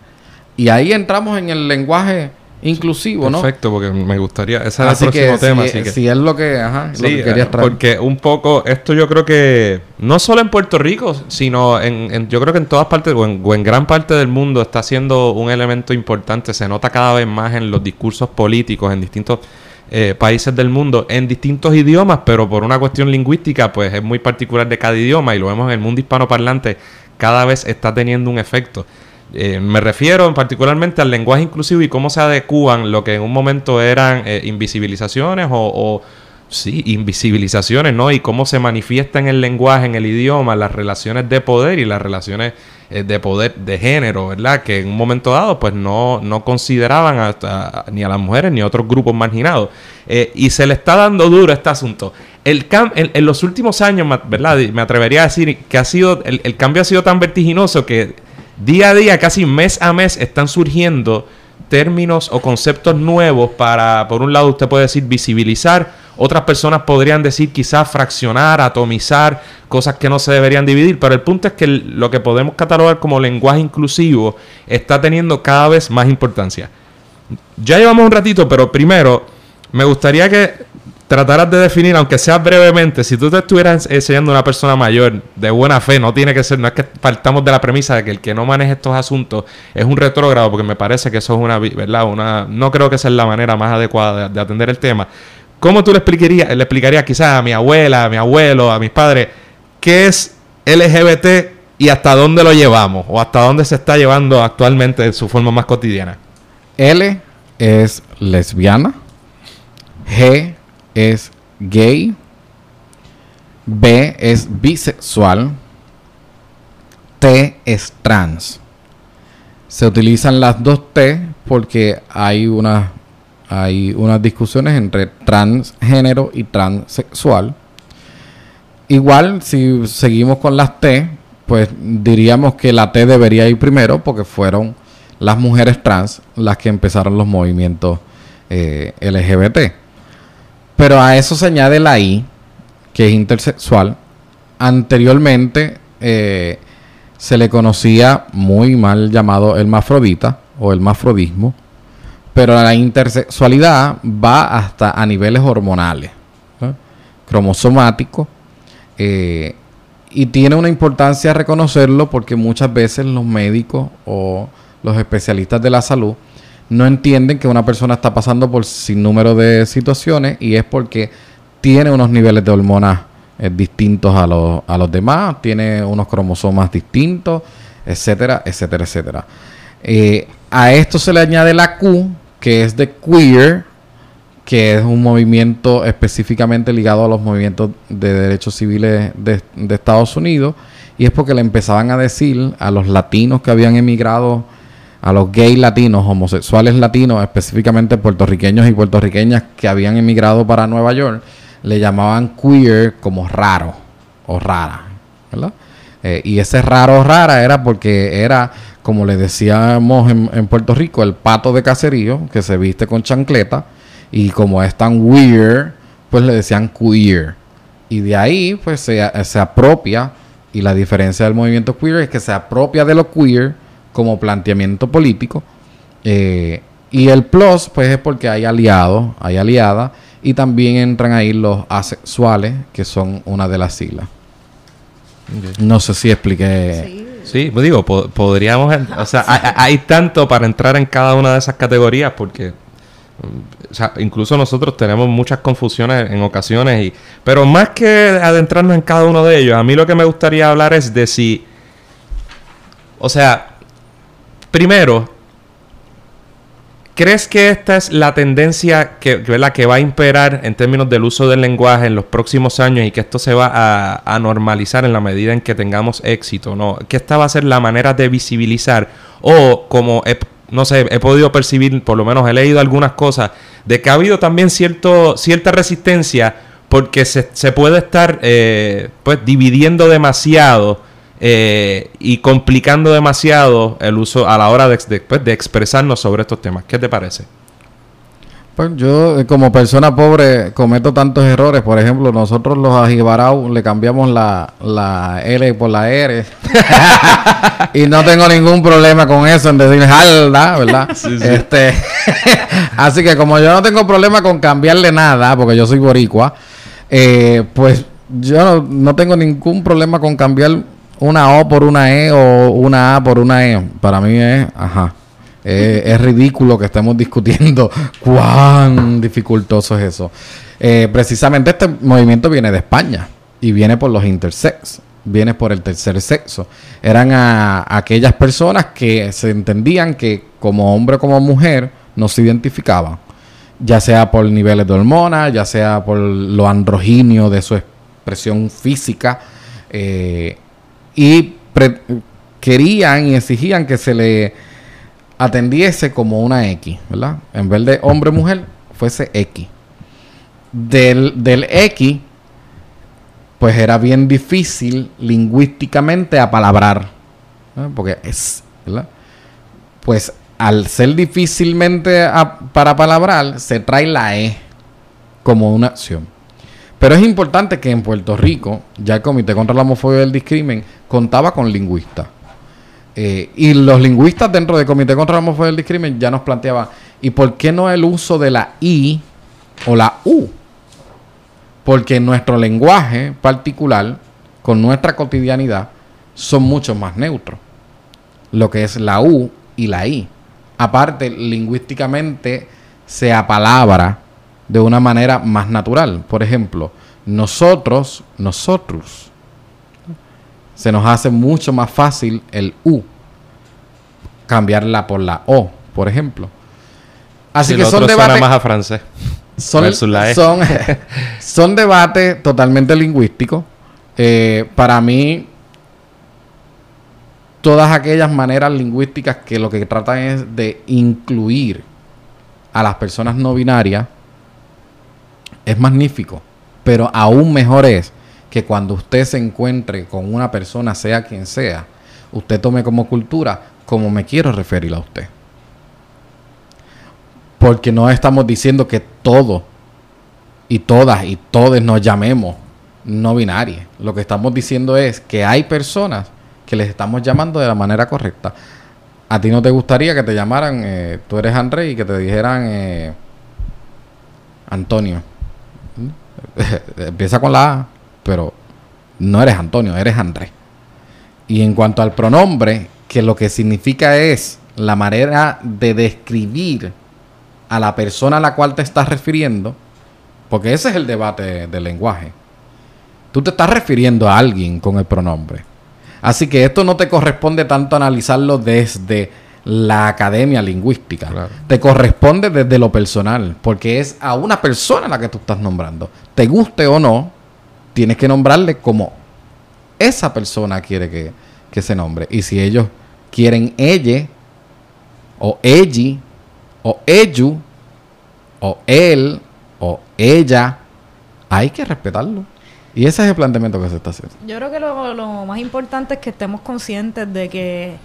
Y ahí entramos en el lenguaje inclusivo, ¿no? Perfecto, porque me gustaría. Ese era el próximo que, tema. si, así que. si es lo que, ajá, lo que querías eh, traer. porque un poco esto yo creo que no solo en Puerto Rico, sino en, en- yo creo que en todas partes o en, o en gran parte del mundo está siendo un elemento importante. Se nota cada vez más en los discursos políticos en distintos eh, países del mundo, en distintos idiomas, pero por una cuestión lingüística, pues es muy particular de cada idioma y lo vemos en el mundo hispanoparlante, cada vez está teniendo un efecto. Eh, me refiero en particularmente al lenguaje inclusivo y cómo se adecúan lo que en un momento eran eh, invisibilizaciones o, sí, invisibilizaciones, ¿no? Y cómo se manifiesta en el lenguaje, en el idioma, las relaciones de poder y las relaciones eh, de poder de género, ¿verdad? Que en un momento dado, pues no, no consideraban hasta- ni a las mujeres ni a otros grupos marginados. Y se le está dando duro este asunto. El cam- en, los últimos años, ¿verdad? Me atrevería a decir que ha sido, el cambio ha sido tan vertiginoso que día a día, casi mes a mes, están surgiendo términos o conceptos nuevos para, por un lado, usted puede decir visibilizar, otras personas podrían decir quizás fraccionar, atomizar, cosas que no se deberían dividir, pero el punto es que lo que podemos catalogar como lenguaje inclusivo está teniendo cada vez más importancia. Ya llevamos un ratito, pero primero me gustaría que trataras de definir, aunque sea brevemente, si tú te estuvieras enseñando a una persona mayor de buena fe, no tiene que ser, no es que partamos de la premisa de que el que no maneje estos asuntos es un retrógrado, porque me parece que eso es una, ¿verdad? Una, no creo que es la manera más adecuada de, de atender el tema. ¿Cómo tú le explicarías, le explicarías quizás a mi abuela, a mi abuelo, a mis padres, qué es LGBT y hasta dónde lo llevamos? O hasta dónde se está llevando actualmente en su forma más cotidiana. L es lesbiana. G es gay. B es bisexual. T es trans. Se utilizan las dos T porque hay unas hay unas discusiones entre transgénero y transexual. Igual, si seguimos con las T, pues diríamos que la T debería ir primero porque fueron las mujeres trans las que empezaron los movimientos eh, LGBT. Pero a eso se añade la I, que es intersexual. Anteriormente eh, se le conocía muy mal llamado hermafrodita o hermafrodismo. Pero la intersexualidad va hasta a niveles hormonales, cromosomáticos, eh, y tiene una importancia reconocerlo porque muchas veces los médicos o los especialistas de la salud no entienden que una persona está pasando por sin número de situaciones y es porque tiene unos niveles de hormonas eh, distintos a los, a los demás, tiene unos cromosomas distintos, etcétera, etcétera, etcétera. Eh, a esto se le añade la Q, que es de queer, que es un movimiento específicamente ligado a los movimientos de derechos civiles de, de Estados Unidos, y es porque le empezaban a decir a los latinos que habían emigrado, a los gays latinos, homosexuales latinos, específicamente puertorriqueños y puertorriqueñas que habían emigrado para Nueva York, le llamaban queer como raro o rara, ¿verdad? Eh, y ese raro o rara era porque era, como le decíamos en, en Puerto Rico, el pato de caserío que se viste con chancleta y como es tan weird, pues le decían queer. Y de ahí, pues se, se apropia, y la diferencia del movimiento queer es que se apropia de lo queer como planteamiento político. eh, y el plus, pues es porque hay aliados, hay aliadas, y también entran ahí los asexuales, que son una de las siglas. No sé si expliqué. Sí. Sí, pues digo, po- podríamos, o sea, hay, hay tanto para entrar en cada una de esas categorías porque, o sea, incluso nosotros tenemos muchas confusiones en ocasiones, y, pero más que adentrarnos en cada uno de ellos, a mí lo que me gustaría hablar es de si, o sea, primero, ¿crees que esta es la tendencia que, ¿verdad? que va a imperar en términos del uso del lenguaje en los próximos años y que esto se va a, normalizar en la medida en que tengamos éxito? ¿no? ¿Que esta va a ser la manera de visibilizar? O como, he- no sé, he podido percibir, por lo menos he leído algunas cosas, de que ha habido también cierto, cierta resistencia porque se, se puede estar eh, pues dividiendo demasiado eh, y complicando demasiado el uso a la hora de, de, pues, de expresarnos sobre estos temas. ¿Qué te parece? Pues yo, eh, como persona pobre, cometo tantos errores. Por ejemplo, nosotros los ajibarau le cambiamos la, la L por la R. y no tengo ningún problema con eso en decir jalda, ¿verdad? Sí, sí. Este, así que como yo no tengo problema con cambiarle nada, porque yo soy boricua, eh, pues yo no, no tengo ningún problema con cambiar una O por una E o una A por una E. Para mí es, ajá. Es ridículo que estemos discutiendo cuán dificultoso es eso. Eh, precisamente este movimiento viene de España y viene por los intersex, viene por el tercer sexo. Eran a, aquellas personas que se entendían que como hombre o como mujer no se identificaban, ya sea por niveles de hormonas, ya sea por lo androgíneo de su expresión física, eh, y querían y exigían que se le atendiese como una X, ¿verdad? En vez de hombre-mujer, fuese X. Del, del X, pues era bien difícil lingüísticamente apalabrar, ¿no? porque es, ¿verdad? Pues al ser difícilmente para palabrar, se trae la E como una acción. Pero es importante que en Puerto Rico, ya el Comité contra la Homofobia y el Discrimen contaba con lingüistas. Eh, y los lingüistas dentro del Comité contra la Homofobia y el Discrimen ya nos planteaban, ¿y por qué no el uso de la I o la U? Porque nuestro lenguaje particular, con nuestra cotidianidad, son mucho más neutros. Lo que es la U y la I. Aparte, lingüísticamente se apalabra de una manera más natural. Por ejemplo, nosotros, nosotros, se nos hace mucho más fácil el U cambiarla por la O, por ejemplo. Así Sí, que son debates más a francés. son, E. son, son debates totalmente lingüísticos. Eh, para mí, todas aquellas maneras lingüísticas que lo que tratan es de incluir a las personas no binarias es magnífico. Pero aún mejor es que cuando usted se encuentre con una persona, sea quien sea, usted tome como cultura como me quiero referir a usted. Porque no estamos diciendo que todo y todas y todos nos llamemos no binarios. Lo que estamos diciendo es que hay personas que les estamos llamando de la manera correcta. A ti no te gustaría que te llamaran, eh, tú eres André, y que te dijeran eh, Antonio. Empieza con la A, pero no eres Antonio, eres André. Y en cuanto al pronombre, que lo que significa es la manera de describir a la persona a la cual te estás refiriendo, porque ese es el debate del lenguaje. Tú te estás refiriendo a alguien con el pronombre. Así que esto no te corresponde tanto analizarlo desde la academia lingüística. Claro. Te corresponde desde lo personal, porque es a una persona a la que tú estás nombrando. Te guste o no, tienes que nombrarle como esa persona quiere que, que se nombre. Y si ellos quieren ella, o ella, o ello, o él, o ella, hay que respetarlo. Y ese es el planteamiento que se está haciendo. Yo creo que lo, lo más importante es que estemos conscientes de que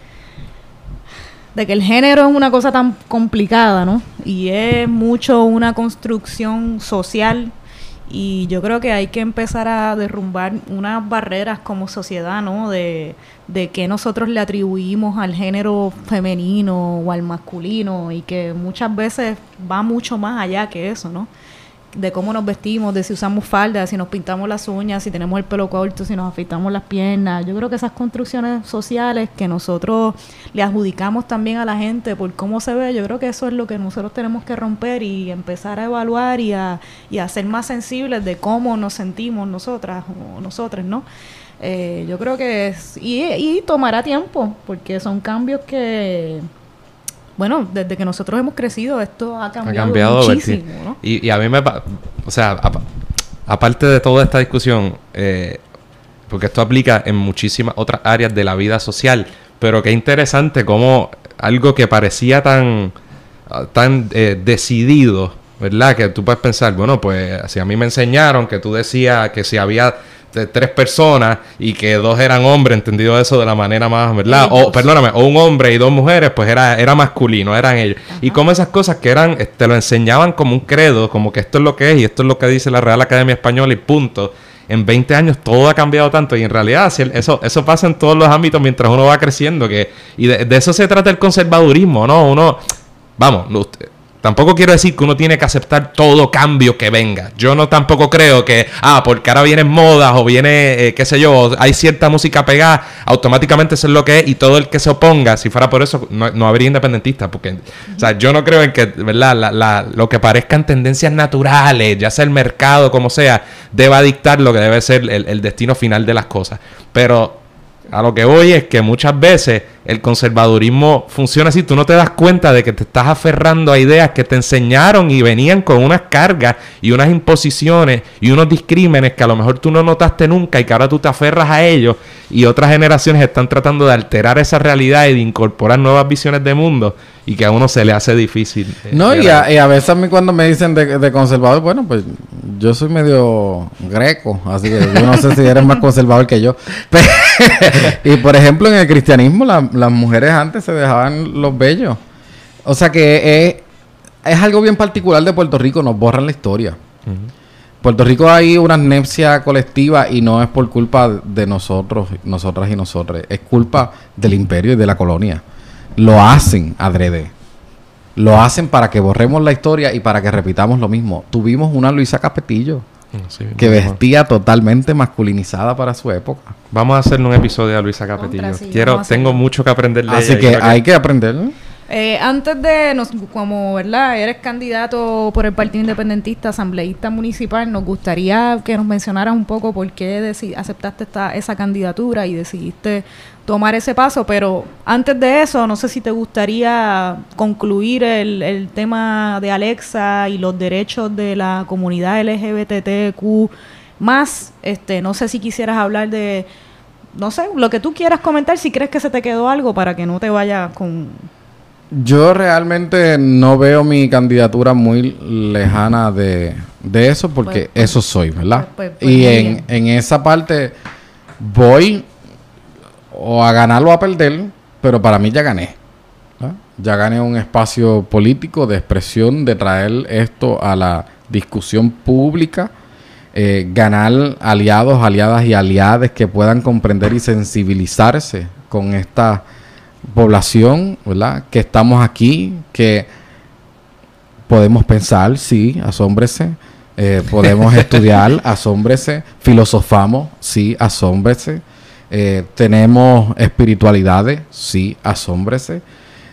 de que el género es una cosa tan complicada, ¿no? Y es mucho una construcción social y yo creo que hay que empezar a derrumbar unas barreras como sociedad, ¿no? De, de que nosotros le atribuimos al género femenino o al masculino y que muchas veces va mucho más allá que eso, ¿no? De cómo nos vestimos, de si usamos faldas, si nos pintamos las uñas, si tenemos el pelo corto, si nos afeitamos las piernas. Yo creo que esas construcciones sociales que nosotros le adjudicamos también a la gente por cómo se ve, yo creo que eso es lo que nosotros tenemos que romper y empezar a evaluar y a, y a ser más sensibles de cómo nos sentimos nosotras o nosotros, ¿no? Eh, yo creo que es, y, y tomará tiempo, porque son cambios que bueno, desde que nosotros hemos crecido, esto ha cambiado, muchísimo, ¿no? y, a mí me... O sea, aparte de toda esta discusión, eh, porque esto aplica en muchísimas otras áreas de la vida social, pero qué interesante cómo algo que parecía tan, tan eh, decidido, ¿verdad? Que tú puedes pensar, bueno, pues si a mí me enseñaron que tú decías que si había tres personas y que dos eran hombres, entendido eso de la manera más, ¿verdad? O, perdóname, o un hombre y dos mujeres, pues era, era masculino, eran ellos. Y como esas cosas que eran, te lo enseñaban como un credo, como que esto es lo que es y esto es lo que dice la Real Academia Española y punto. En 20 años todo ha cambiado tanto y en realidad eso, eso pasa en todos los ámbitos mientras uno va creciendo. que Y de, de eso se trata el conservadurismo, ¿no? Uno, vamos, usted, Tampoco quiero decir que uno tiene que aceptar todo cambio que venga. Yo no tampoco creo que, ah, porque ahora vienen modas o viene, eh, qué sé yo, hay cierta música pegada, automáticamente eso es lo que es y todo el que se oponga, si fuera por eso, no, habría independentistas. Porque, o sea, yo no creo en que, ¿verdad? La, lo que parezcan tendencias naturales, ya sea el mercado, como sea, deba dictar lo que debe ser el, el destino final de las cosas. Pero a lo que voy es que muchas veces el conservadurismo funciona así. Tú no te das cuenta de que te estás aferrando a ideas que te enseñaron y venían con unas cargas y unas imposiciones y unos discrímenes que a lo mejor tú no notaste nunca y que ahora tú te aferras a ellos y otras generaciones están tratando de alterar esa realidad y de incorporar nuevas visiones de mundo y que a uno se le hace difícil. Eh, no, y a, veces a mí cuando me dicen de, conservador, bueno, pues yo soy medio greco, así que yo no sé si eres más conservador que yo. y por ejemplo, en el cristianismo las mujeres antes se dejaban los bellos. O sea que es, es algo bien particular de Puerto Rico, nos borran la historia. Puerto Rico hay una amnesia colectiva y no es por culpa de nosotros, nosotras y nosotros, es culpa del imperio y de la colonia lo hacen adrede. Lo hacen para que borremos la historia y para que repitamos lo mismo. Tuvimos una Luisa Capetillo mm, que vestía totalmente masculinizada para su época. Vamos a hacerle un episodio a Luisa Capetillo. Quiero, tengo mucho que aprender de Así que hay que aprender. Eh, antes de, nos, como verdad, eres candidato por el Partido Independentista, asambleísta municipal, nos gustaría que nos mencionaras un poco por qué aceptaste esta, esa candidatura y decidiste tomar ese paso, pero antes de eso, no sé si te gustaría concluir el, el tema de Alexa y los derechos de la comunidad LGBTQ más, este, no sé si quisieras hablar de, no sé, lo que tú quieras comentar, si crees que se te quedó algo para que no te vaya con yo realmente no veo mi candidatura muy lejana de, eso porque pues, pues, eso soy, ¿verdad? Pues, y en, en, esa parte voy o a ganar o a perder, pero para mí ya gané. Ya gané un espacio político de expresión, de traer esto a la discusión pública, eh, ganar aliados, aliadas y aliades que puedan comprender y sensibilizarse con esta población, ¿verdad? Que estamos aquí, que podemos pensar, sí, asómbrese. Eh, podemos estudiar, asómbrese. Filosofamos, sí, asómbrese. Eh, tenemos espiritualidades, sí, asómbrese.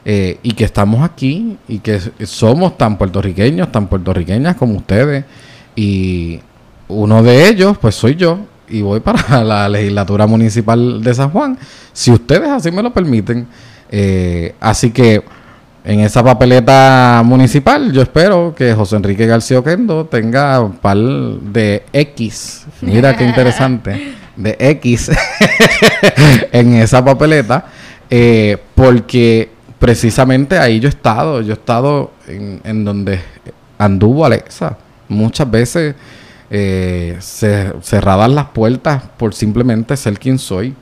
Eh, y que estamos aquí y que somos tan puertorriqueños, tan puertorriqueñas como ustedes. Y uno de ellos, pues soy yo, y voy para la legislatura municipal de San Juan, si ustedes así me lo permiten. Eh, así que en esa papeleta municipal yo espero que José Enrique García Oquendo tenga un par de X, mira qué interesante, de X en esa papeleta, eh, porque precisamente ahí yo he estado, yo he estado en, en donde anduvo Alexa muchas veces eh, cerradas las puertas por simplemente ser quien soy.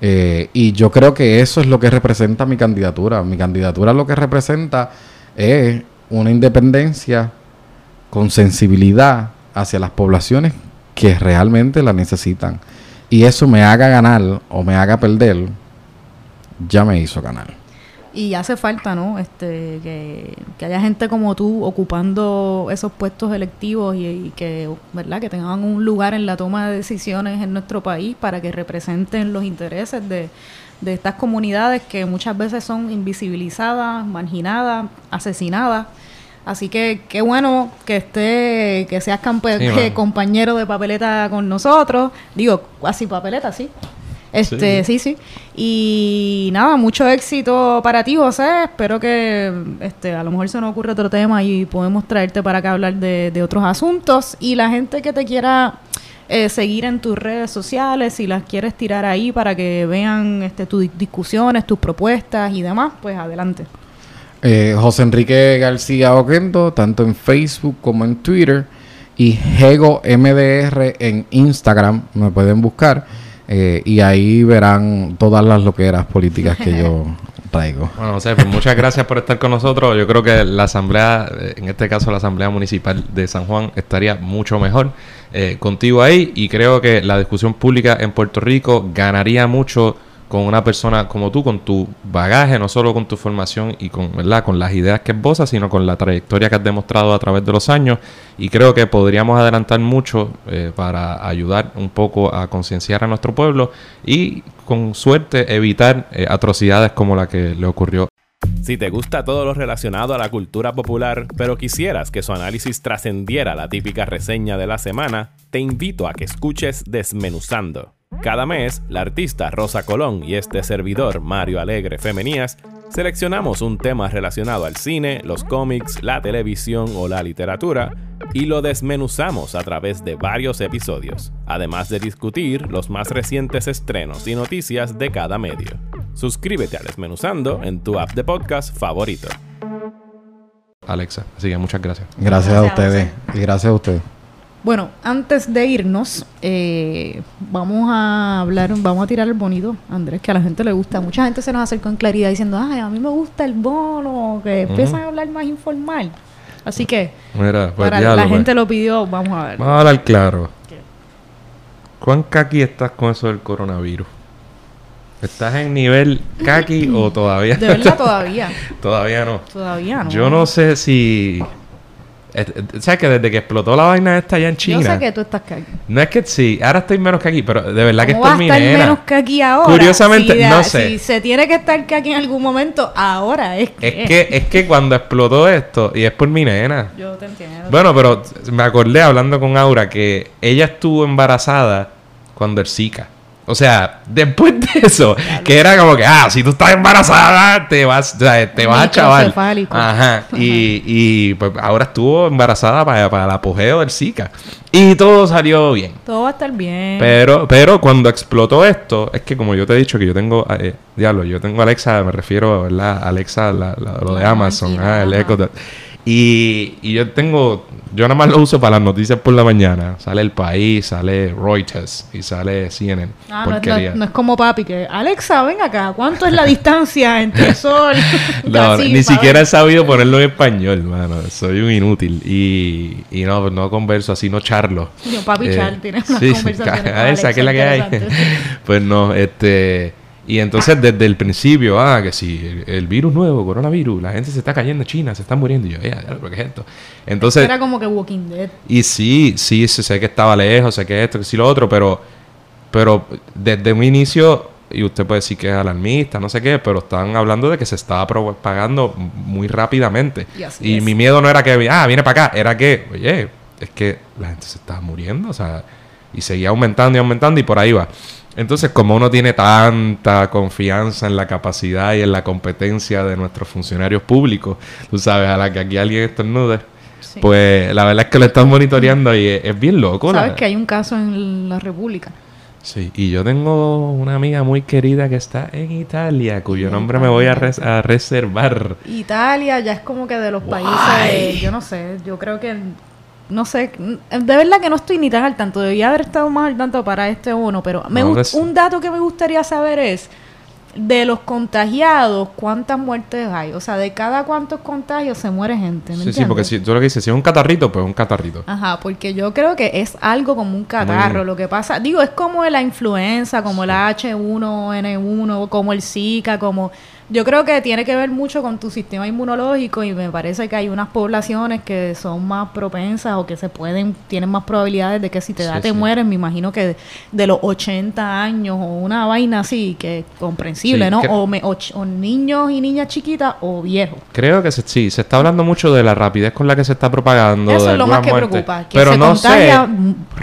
Eh, y yo creo que eso es lo que representa mi candidatura. Mi candidatura lo que representa es una independencia con sensibilidad hacia las poblaciones que realmente la necesitan. Y eso me haga ganar o me haga perder, ya me hizo ganar. Y hace falta, ¿no? Este, que, que haya gente como tú ocupando esos puestos electivos y, y que, ¿verdad? Que tengan un lugar en la toma de decisiones en nuestro país para que representen los intereses de, de estas comunidades que muchas veces son invisibilizadas, marginadas, asesinadas. Así que qué bueno que esté, que seas campe- Sí, compañero de papeleta con nosotros. Digo, así papeleta, sí. Este, sí, sí. Y nada, mucho éxito para ti, José. Espero que este, a lo mejor se nos ocurre otro tema y podemos traerte para acá a hablar de, de otros asuntos. Y la gente que te quiera eh, seguir en tus redes sociales, si las quieres tirar ahí para que vean este, tus discusiones, tus propuestas y demás, pues adelante. Eh, José Enrique García Oquendo, tanto en Facebook como en Twitter. Y Jego MDR en Instagram, me pueden buscar. Eh, y ahí verán todas las loqueras políticas que yo traigo. Bueno, José, pues muchas gracias por estar con nosotros. Yo creo que la asamblea, eh, en este caso la asamblea municipal de San Juan, estaría mucho mejor eh, contigo ahí y creo que la discusión pública en Puerto Rico ganaría mucho con una persona como tú, con tu bagaje, no solo con tu formación y con, ¿verdad? con las ideas que esbozas, sino con la trayectoria que has demostrado a través de los años. Y creo que podríamos adelantar mucho eh, para ayudar un poco a concienciar a nuestro pueblo y, con suerte, evitar eh, atrocidades como la que le ocurrió Si te gusta todo lo relacionado a la cultura popular, pero quisieras que su análisis trascendiera la típica reseña de la semana, te invito a que escuches Desmenuzando. Cada mes, la artista Rosa Colón y este servidor Mario Alegre Femenías seleccionamos un tema relacionado al cine, los cómics, la televisión o la literatura y lo desmenuzamos a través de varios episodios, además de discutir los más recientes estrenos y noticias de cada medio. Suscríbete a Desmenuzando en tu app de podcast favorito. Alexa. Así que muchas gracias. Gracias a ustedes. Y gracias a ustedes. Bueno, antes de irnos, eh, vamos a hablar, vamos a tirar el bonito, Andrés, que a la gente le gusta. Mucha gente se nos acercó en claridad diciendo, ay, a mí me gusta el bono, que empiezan a hablar más informal. Así que, Mira, pues para diablo, la pues. gente lo pidió, vamos a ver. Vamos a hablar claro. ¿Cuán kaki estás con eso del coronavirus? ¿Estás en nivel kaki o todavía? De verdad, todavía, todavía no. todavía no. Yo no sé si... ¿Sabes que desde que explotó la vaina esta allá en China? Yo sé que tú estás aquí. No es que sí, ahora estoy menos que aquí, pero de verdad que ¿Cómo esto va es a mi estar nena. menos que aquí ahora? Curiosamente, Si no sé. Si se tiene que estar que aquí en algún momento, ahora es que... Es que, es que cuando explotó esto, y es por mi nena. Yo te entiendo. Bueno, pero me acordé hablando con Aura que ella estuvo embarazada cuando el Zika. O sea, después de eso, que era como que, ah, si tú estás embarazada, te vas, o sea, te vas a chaval. Ajá. Y, y pues ahora estuvo embarazada para, para el apogeo del Zika. Y todo salió bien. Todo va a estar bien. Pero, pero cuando explotó esto, es que como yo te he dicho que yo tengo, eh, diablo, yo tengo Alexa, me refiero, ¿verdad? Alexa, la- la- lo de Amazon, ah, el. Echo. Y, y yo tengo, yo nada más lo uso para las noticias por la mañana. Sale El País, sale Reuters y sale CNN. Ah, no, es- no, es como papi que Alexa, ven acá, ¿cuánto es la distancia entre el sol? No, Así, ni siquiera he sabido ponerlo en español, mano. Soy un inútil. Y, y no, no converso así, no charlo. Yo, papi Eh, Char tiene unas sí, conversaciones con a esa, que es la que hay. pues no, este. Y entonces desde el principio, ah, que si el, el virus nuevo, coronavirus, la gente se está cayendo en China, se están muriendo. Y yo, "Eh, ¿pero qué es esto? Entonces, Era como que Walking Dead. y sí, sí, sé que estaba lejos, sé que esto, que sí lo otro, pero, pero desde un inicio, y usted puede decir que es alarmista, no sé qué, pero estaban hablando de que se estaba propagando muy rápidamente. Y así Y mi miedo no era que, ah, viene para acá, era que, oye, es que la gente se estaba muriendo, o sea, y seguía aumentando y aumentando y por ahí va. Entonces, como uno tiene tanta confianza en la capacidad y en la competencia de nuestros funcionarios públicos, tú sabes, a la que aquí alguien estornude, Sí. pues la verdad es que lo están monitoreando y es, es bien loco. la- Sabes que hay un caso en la República. Sí, y yo tengo una amiga muy querida que está en Italia, cuyo nombre me voy a, res- a reservar. Italia ya es como que de los países, yo no sé, yo creo que, no sé, de verdad que no estoy ni tan al tanto, debía haber estado más al tanto para este uno, pero me No, un dato que me gustaría saber es, de los contagiados, ¿cuántas muertes hay? O sea, de cada cuántos contagios se muere gente, ¿me Sí, sí, porque si tú lo que dices, si es un catarrito, pues un catarrito. Ajá, porque yo creo que es algo como un catarro. Lo que pasa, digo, es como la influenza, como la H1N1, como el Zika, como. Yo creo que tiene que ver mucho con tu sistema inmunológico y me parece que hay unas poblaciones que son más propensas o que se pueden, tienen más probabilidades de que si te da Sí, te sí. mueres. Me imagino que de los 80 años o una vaina así, que es comprensible, Sí, ¿no? que- O, me- o ch- o niños y niñas chiquitas o viejos. Creo que se- sí, se está hablando mucho de la rapidez con la que se está propagando. Eso de es lo más que muertes. preocupa, que pero se no sé.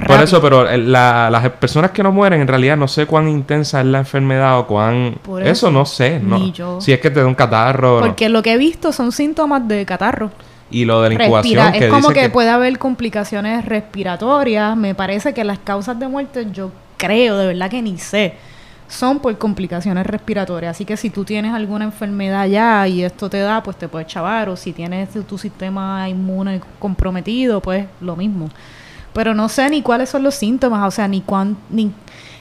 Por eso, pero eh, la- las personas que no mueren, en realidad no sé cuán intensa es la enfermedad o cuán. Por eso, eso, no sé. No. ni yo. Si es que te da un catarro. no. Porque lo que he visto son síntomas de catarro. Y lo de la incubación. Respira- que es como dice que, puede haber complicaciones respiratorias. Me parece que las causas de muerte, yo creo, de verdad que ni sé, son por complicaciones respiratorias. Así que si tú tienes alguna enfermedad ya y esto te da, pues te puedes chavar. O si tienes tu, tu sistema inmune comprometido, pues lo mismo. Pero no sé ni cuáles son los síntomas, o sea, ni cuán, ni,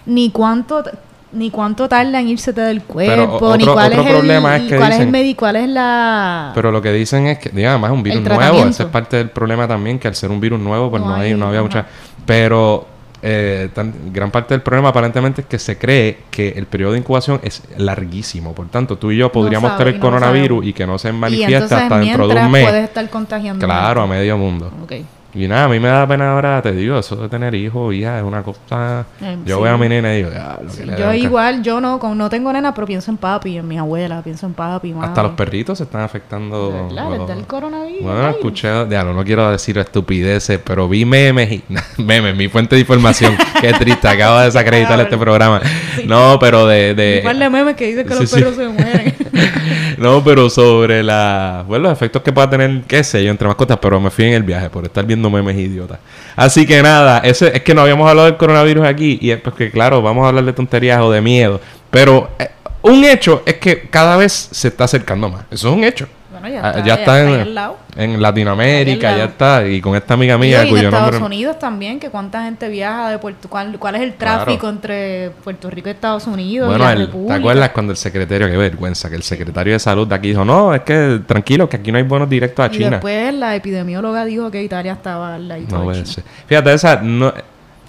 ni cuánto ni cuánto tarda en irse del cuerpo, otro- ni cuál es el, es que cuál es el medi- cuál es la Pero lo que dicen es que, digamos, es un virus El nuevo. Ese es parte del problema también, que al ser un virus nuevo, pues no, No hay, no había mucha. Pero eh, tan- gran parte del problema aparentemente es que se cree que el periodo de incubación es larguísimo. Por tanto, tú y yo podríamos sabe, tener lo coronavirus y que no se manifiesta hasta dentro de un mes. puedes estar contagiando Claro, a medio mundo. Ok. Y nada, a mí me da pena ahora, te digo, eso de tener hijos, hija, es una cosa... Eh, yo sí. veo a mi nena y digo, ya, lo que Sí, le yo igual, yo no, como no tengo nena, pero pienso en papi, en mi abuela, pienso en papi. Hasta los perritos se están afectando. ¿De verdad? los- ¿Les da el coronavirus? Bueno, escuché, ya no, no quiero decir estupideces, pero vi memes y memes, mi fuente de información. Qué triste, acabo de desacreditar este programa. No, pero de, de Un par de memes que dicen que los perros se mueren. no, pero sobre la, bueno, los efectos que pueda tener, qué sé yo, entre mascotas, pero me fui en el viaje por estar viendo memes idiotas. Así que nada, ese, es que no habíamos hablado del coronavirus aquí y es porque, claro, vamos a hablar de tonterías o de miedo, pero eh, un hecho es que cada vez se está acercando más. Eso es un hecho. Bueno, ya Ah, está, ya está ahí en, en Latinoamérica, ya está. Y con esta amiga mía, y en cuyo Estados nombre. Unidos también, que cuánta gente viaja de Puerto cuál, cuál es el Claro. tráfico entre Puerto Rico y Estados Unidos Bueno, y la el- ¿te acuerdas cuando el secretario, qué vergüenza, que el secretario de salud de aquí dijo, no, es que tranquilo, que aquí no hay vuelos directos a y China? después la epidemióloga dijo que Italia estaba al ladito No de puede China. ser. Fíjate, esa, no,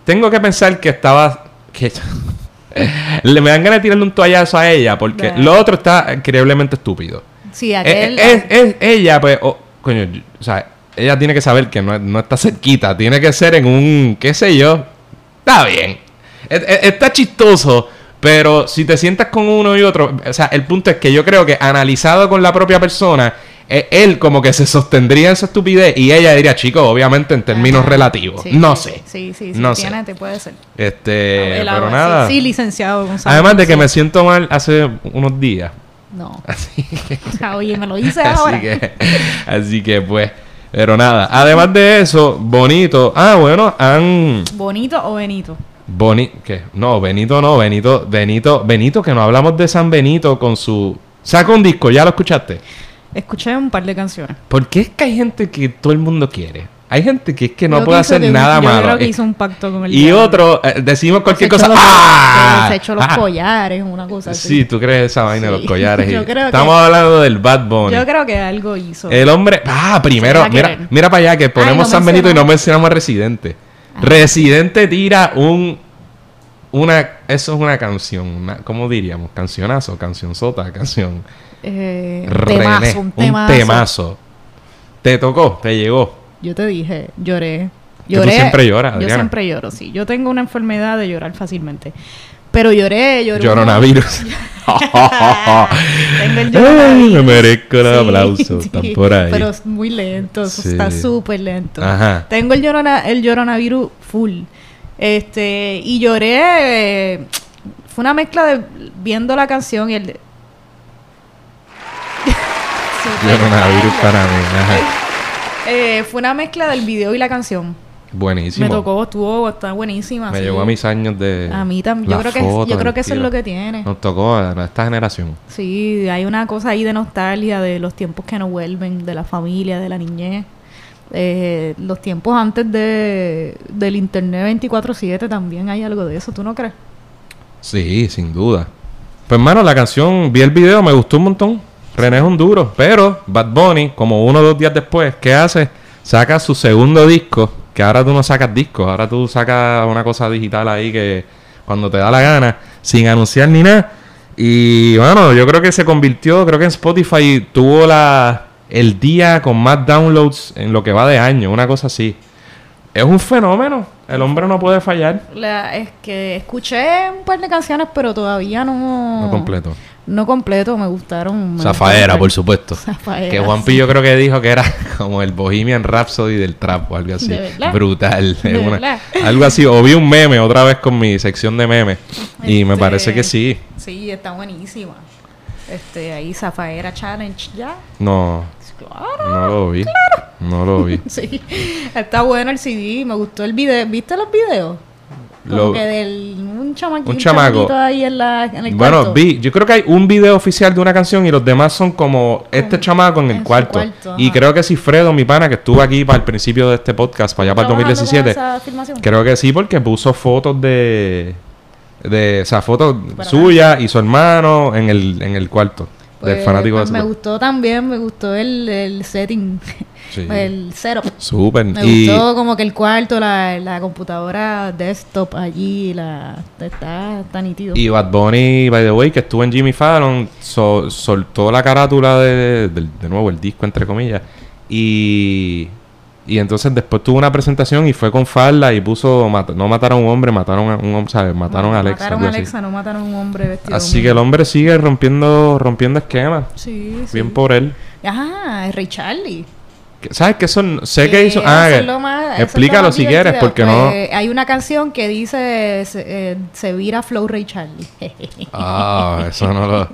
tengo que pensar que estaba, que le me dan ganas de tirarle un toallazo a ella, porque lo otro está increíblemente estúpido. Sí, Eh, aquel... es, es ella, pues, oh, coño, yo- o sea, ella tiene que saber que no, no está cerquita, tiene que ser en un, qué sé yo, está bien, Es- es- está chistoso, pero si te sientas con uno y otro, o sea, el punto es que yo creo que analizado con la propia persona, eh, él como que se sostendría en su estupidez y ella diría, chico, obviamente en términos Ajá. relativos, Sí, no sé, Sí, sí, sí. no tiene, sé. te puede ser. este, El pero agua, nada. Sí, sí, licenciado Gonzalo. Además de que me siento mal hace unos días. No. Así que... Oye, me lo dices ahora. Así que, así que pues, pero nada. Además de eso, bonito. Ah, bueno, han ¿Bonito o Benito? boni ¿qué? No, Benito no, Benito, Benito, Benito, que no hablamos de San Benito con su saca un disco, ¿ya lo escuchaste? Escuché un par de canciones. ¿Por qué es que hay gente que todo el mundo quiere? Hay gente que es que no Yo puede hacer que- nada yo malo. creo que hizo un pacto con el y diablo. otro, eh, decimos cualquier cosa. los- ¡Ah! Se echó los Ah. collares, una cosa así. Sí, tú crees esa vaina de los collares. y- Yo creo que- Estamos hablando del Bad Bunny. Yo creo que algo hizo. El hombre. Ah, primero, mira, mira para allá que ponemos no San Benito y no mencionamos. a Residente. Residente tira un. Una. Eso es una canción. Una, ¿Cómo diríamos? Cancionazo, cancionzota, canción. Eh, René, temazo, un temazo. Un temazo. Te tocó, te llegó. Yo te dije, lloré. Que tú Lloré. siempre lloras, Yo siempre lloro, sí. Yo tengo una enfermedad de llorar fácilmente. Pero lloré, lloré. Lloronavirus. Tengo el Ay, lloronavirus. me merezco el Sí, aplauso. sí, Están por ahí. Pero es muy lento, eso Sí. está súper lento. Ajá. Tengo el, llorona, el lloronavirus full. Este, y lloré. eh, fue una mezcla de viendo la canción y el. de- Lloronavirus para mí. Ajá. Eh, fue una mezcla del video y la canción. Buenísimo. Me tocó, estuvo, está buenísima. Me sí. llegó a mis años de. A mí también. Yo creo que, foto, yo creo que eso es lo que tiene. Nos tocó a a esta generación. Sí, hay una cosa ahí de nostalgia de los tiempos que no vuelven, de la familia, de la niñez. Eh, los tiempos antes de, del internet 24/7 también hay algo de eso, ¿tú no crees? Sí, sin duda. Pues, hermano, la canción, vi el video, me gustó un montón. René es un duro. Pero Bad Bunny, como uno o dos días después, ¿qué hace? Saca su segundo disco. Que ahora tú no sacas discos, ahora tú sacas una cosa digital ahí que cuando te da la gana, sin anunciar ni nada. Y bueno, yo creo que se convirtió, creo que en Spotify tuvo la el día con más downloads en lo que va de año, una cosa así. Es un fenómeno. El hombre no puede fallar. La- es que escuché un par de canciones, pero todavía no. No completo. No completo, me gustaron. me Zafaera, gustaron. por supuesto. Zafaera, Que Juanpi sí. yo creo que dijo que era como el Bohemian Rhapsody del trap o algo así. Brutal. ¿De Es una- verdad? algo así. O vi un meme otra vez con mi sección de memes. Y me Este, parece que sí. Sí, está buenísima. Este, ahí Zafaera Challenge, ya. No, Claro. no lo vi. No lo vi. Sí, está bueno el CD, me gustó el video. ¿Viste los videos? Como Lo- que del un chamaquito, Un chamaco. ahí en, la, en el Bueno, cuarto. vi, yo creo que hay un video oficial de una canción y los demás son como este chamaco en el en cuarto. cuarto, y creo que si Fredo, mi pana, que estuvo aquí para el principio de este podcast, para allá para el ¿Trabajando con 2017, esa filmación? creo que sí, porque puso fotos de. de o sea, fotos suyas y su hermano en el, en el cuarto del Pues, fanático pues, de Me gustó también, me gustó el, el setting, Sí. el setup. Súper. Me Y gustó como que el cuarto, la, la computadora desktop allí, la está, está nítido. Y Bad Bunny, by the way, que estuvo en Jimmy Fallon, so- soltó la carátula de, del- de nuevo, el disco, entre comillas. Y, y entonces después tuvo una presentación y fue con falda y puso, mat- no mataron a un hombre, mataron a un hombre, ¿sabes? Mataron a Alexa. Mataron a así. Alexa, no mataron a un hombre vestido. Así que el hombre sigue rompiendo, rompiendo esquemas. Sí, sí. Bien por él. Ajá, es Ray Charlie. ¿Sabes qué son? Sé que hizo... eso Ah, es que- lo más- eso es lo explícalo más si quieres, porque no... Pues, Hay una canción que dice se, eh, se vira Flow Ray Charlie. Ah, eso no lo...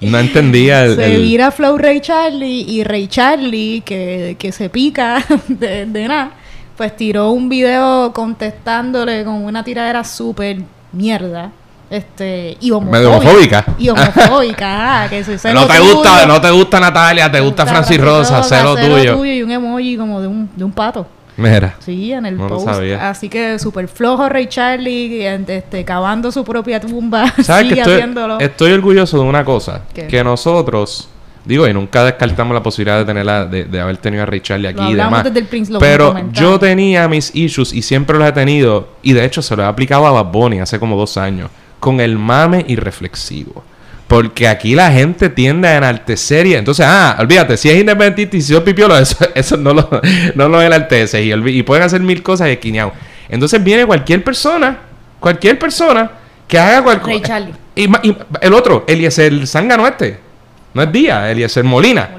No entendía el... se el- vira Flow Ray Charlie y Ray Charlie, que, que se pica de, de nada, pues tiró un video contestándole con una tiradera súper mierda. Este, y homofóbica. Medio homofóbica. Y homofóbica, ajá, que se sé no te tuyo, gusta, no te gusta Natalia, te gusta Francis Rosa, lo tuyo. y un emoji como de un, de un pato. Mira. Sí, en el No post. Así que súper flojo Ray Charlie, este, cavando su propia tumba. ¿Sabes que estoy, haciéndolo. estoy orgulloso de una cosa? ¿Qué? Que nosotros, digo, y nunca descartamos la posibilidad de tenerla, de, de haber tenido a Ray Charlie aquí Lo y hablamos demás. desde el principio, lo Pero yo tenía mis issues y siempre los he tenido. Y de hecho se los he aplicado a Bad Bunny hace como dos años. Con el mame irreflexivo. Porque aquí la gente tiende a enaltecer y entonces, ah, olvídate, si es independentista y si es pipiolo, eso, eso no lo, no lo enaltece. Y, y pueden hacer mil cosas y esquineado. Entonces viene cualquier persona, cualquier persona que haga cualquier Charlie. y, y el otro, Eliezer Zángano este. No es Díaz, Eliezer Molina.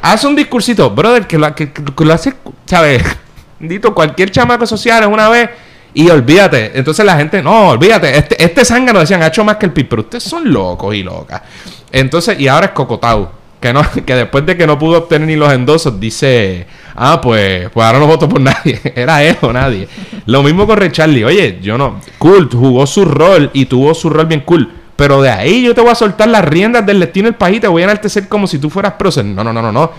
Hace un discursito, brother, que lo, que, que lo hace, ¿sabes? Dito, cualquier chamaco social es una vez y olvídate. Entonces la gente, no, olvídate. Este, este Zángano decían, ha hecho más que el PIB, pero ustedes son locos y locas. Entonces, y ahora es Cocotau. Que, no, que después de que no pudo obtener ni los endosos, dice, ah, pues, pues ahora no voto por nadie. Era él o nadie. Lo mismo con Ray Charlie. Oye, yo no. Cool, jugó su rol y tuvo su rol bien cool. Pero de ahí yo te voy a soltar las riendas del destino del país y te voy a enaltecer como si tú fueras prócer. No, no, no, no, no.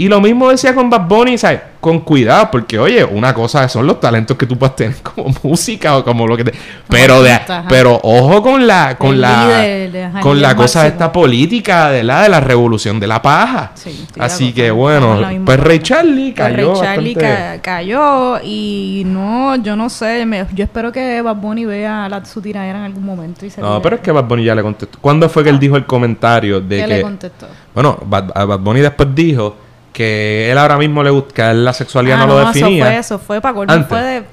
Y lo mismo decía con Bad Bunny, ¿sabes? Con cuidado, porque oye, una cosa son los talentos que tú puedes tener como música o como lo que te... Pero de, pero ojo con la con El la líder, de- con la cosa máximo. esta política de la de la revolución de la paja. Sí, de Así que bueno, pues Ray. Charlie Pues cayó Ray Charlie bastante- ca- cayó y no, yo no sé, me- yo espero que Bad Bunny vea la, su tiradera en algún momento y se No, pero es que Bad Bunny ya le contestó. ¿Cuándo fue que él dijo el comentario de ¿Qué que le contestó? Bueno, Bad, Bad Bunny después dijo que él ahora mismo le gusta, que a él la sexualidad Ah, no, lo Eso definía. fue, eso fue para colmo, Antes. fue de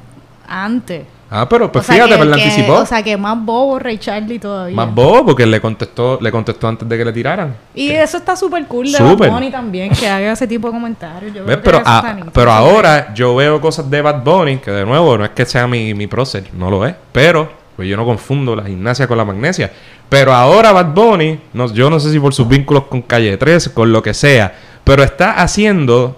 antes. Ah, pero pues O fíjate, que- pues anticipó. O sea, que más bobo Ray Charlie todavía. Más bobo porque le contestó, le contestó antes de que le tiraran. Y eso está súper cool de. Bad Bunny también, que haga ese tipo de comentarios. Yo ¿Ves? creo que Pero, eso a- pero ahora yo veo cosas de Bad Bunny, que de nuevo no es que sea mi, mi prócer, no lo es. Pero, pues yo no confundo la gimnasia con la magnesia. Pero ahora Bad Bunny, no, yo no sé si por sus vínculos con Calle 13, con lo que sea, pero está haciendo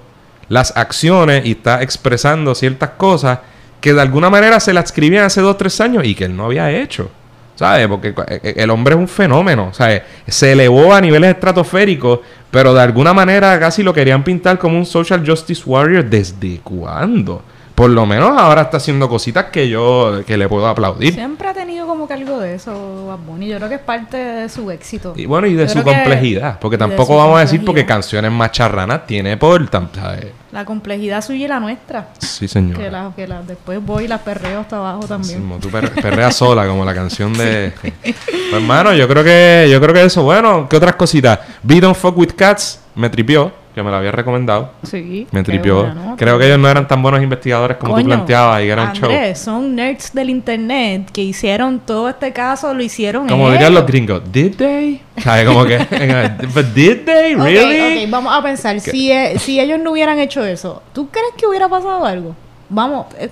las acciones y está expresando ciertas cosas que de alguna manera se las escribían hace dos o tres años y que él no había hecho. ¿Sabes? Porque eh, el hombre es un fenómeno. ¿Sabes? Se elevó a niveles estratosféricos, pero de alguna manera casi lo querían pintar como un social justice warrior. ¿Desde cuándo? Por lo menos ahora está haciendo cositas que yo que le puedo aplaudir. Siempre ha tenido como que algo de eso, Bad Bunny. Yo creo que es parte de su éxito. Y bueno, y de Yo su complejidad. Porque tampoco vamos a decir porque canciones más charranas tiene por... ¿sabes? La complejidad suya y la nuestra. Sí, señor. Que, la, que la, después voy y las perreo hasta abajo también. Como tú per- perreas sola, como la canción de. Pues hermano, yo creo que. Yo creo que eso, bueno, ¿qué otras cositas? Be Don't Fuck with Cats me tripió, que me lo había recomendado. Sí. Me tripió. Creo que ellos no eran tan buenos investigadores como tú Coño, planteabas y que era un show. Andrés, son nerds del internet que hicieron todo este caso, lo hicieron Como dirían ellos. los gringos, ¿did they? ¿Sabes? Como que. But did they? ¿Really? ok, vamos a pensar, si, eh, si ellos no hubieran hecho eso, ¿tú crees que hubiera pasado algo? Vamos, eh,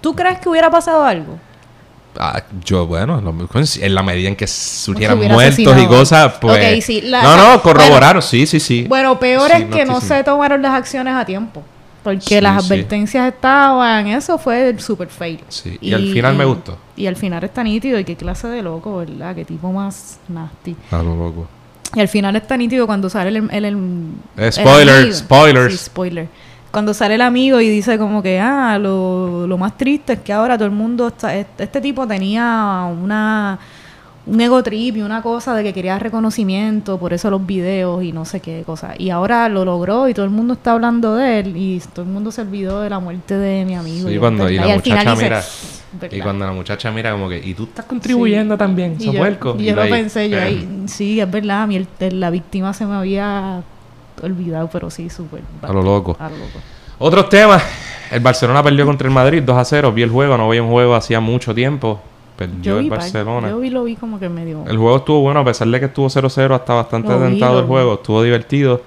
¿tú crees que hubiera pasado algo? Ah, yo, bueno, lo- en la medida en que surgieran muertos y cosas, pues. Ok, sí, la- no, no, corroboraron, sí, sí, sí. Bueno, peor Sí, es que no se tomaron las acciones a tiempo. Porque Sí, las advertencias estaban, eso fue el super fail. Sí, y al final me gustó. Y al final está nítido, y qué clase de loco, ¿verdad? Qué tipo más nasty. A lo loco. Y al final está nítido cuando sale el... el, el- Eh, el spoiler, spoilers. Spoiler. Cuando sale el amigo y dice como que, ah, lo, lo más triste es que ahora todo el mundo está... Este, este tipo tenía una... Un ego trip y una cosa de que quería reconocimiento, por eso los videos y no sé qué cosa. Y ahora lo logró y todo el mundo está hablando de él y todo el mundo se olvidó de la muerte de mi amigo. Sí, cuando y verdad. la muchacha mira y cuando la muchacha mira como que y tú estás contribuyendo Sí. también, Y sos yo, puerco. y Y yo lo pensé, yo eh. ahí, sí, es verdad, a mí el- la víctima se me había olvidado, pero sí, súper. A lo loco. A lo loco. Otros temas, el Barcelona perdió contra el Madrid 2 a 0, vi el juego, no veía un juego hacía mucho tiempo. Perdió Yo el Barcelona. yo vi, lo vi como que medio... El juego estuvo bueno, a pesar de que estuvo 0-0, hasta bastante atentado el juego, estuvo divertido.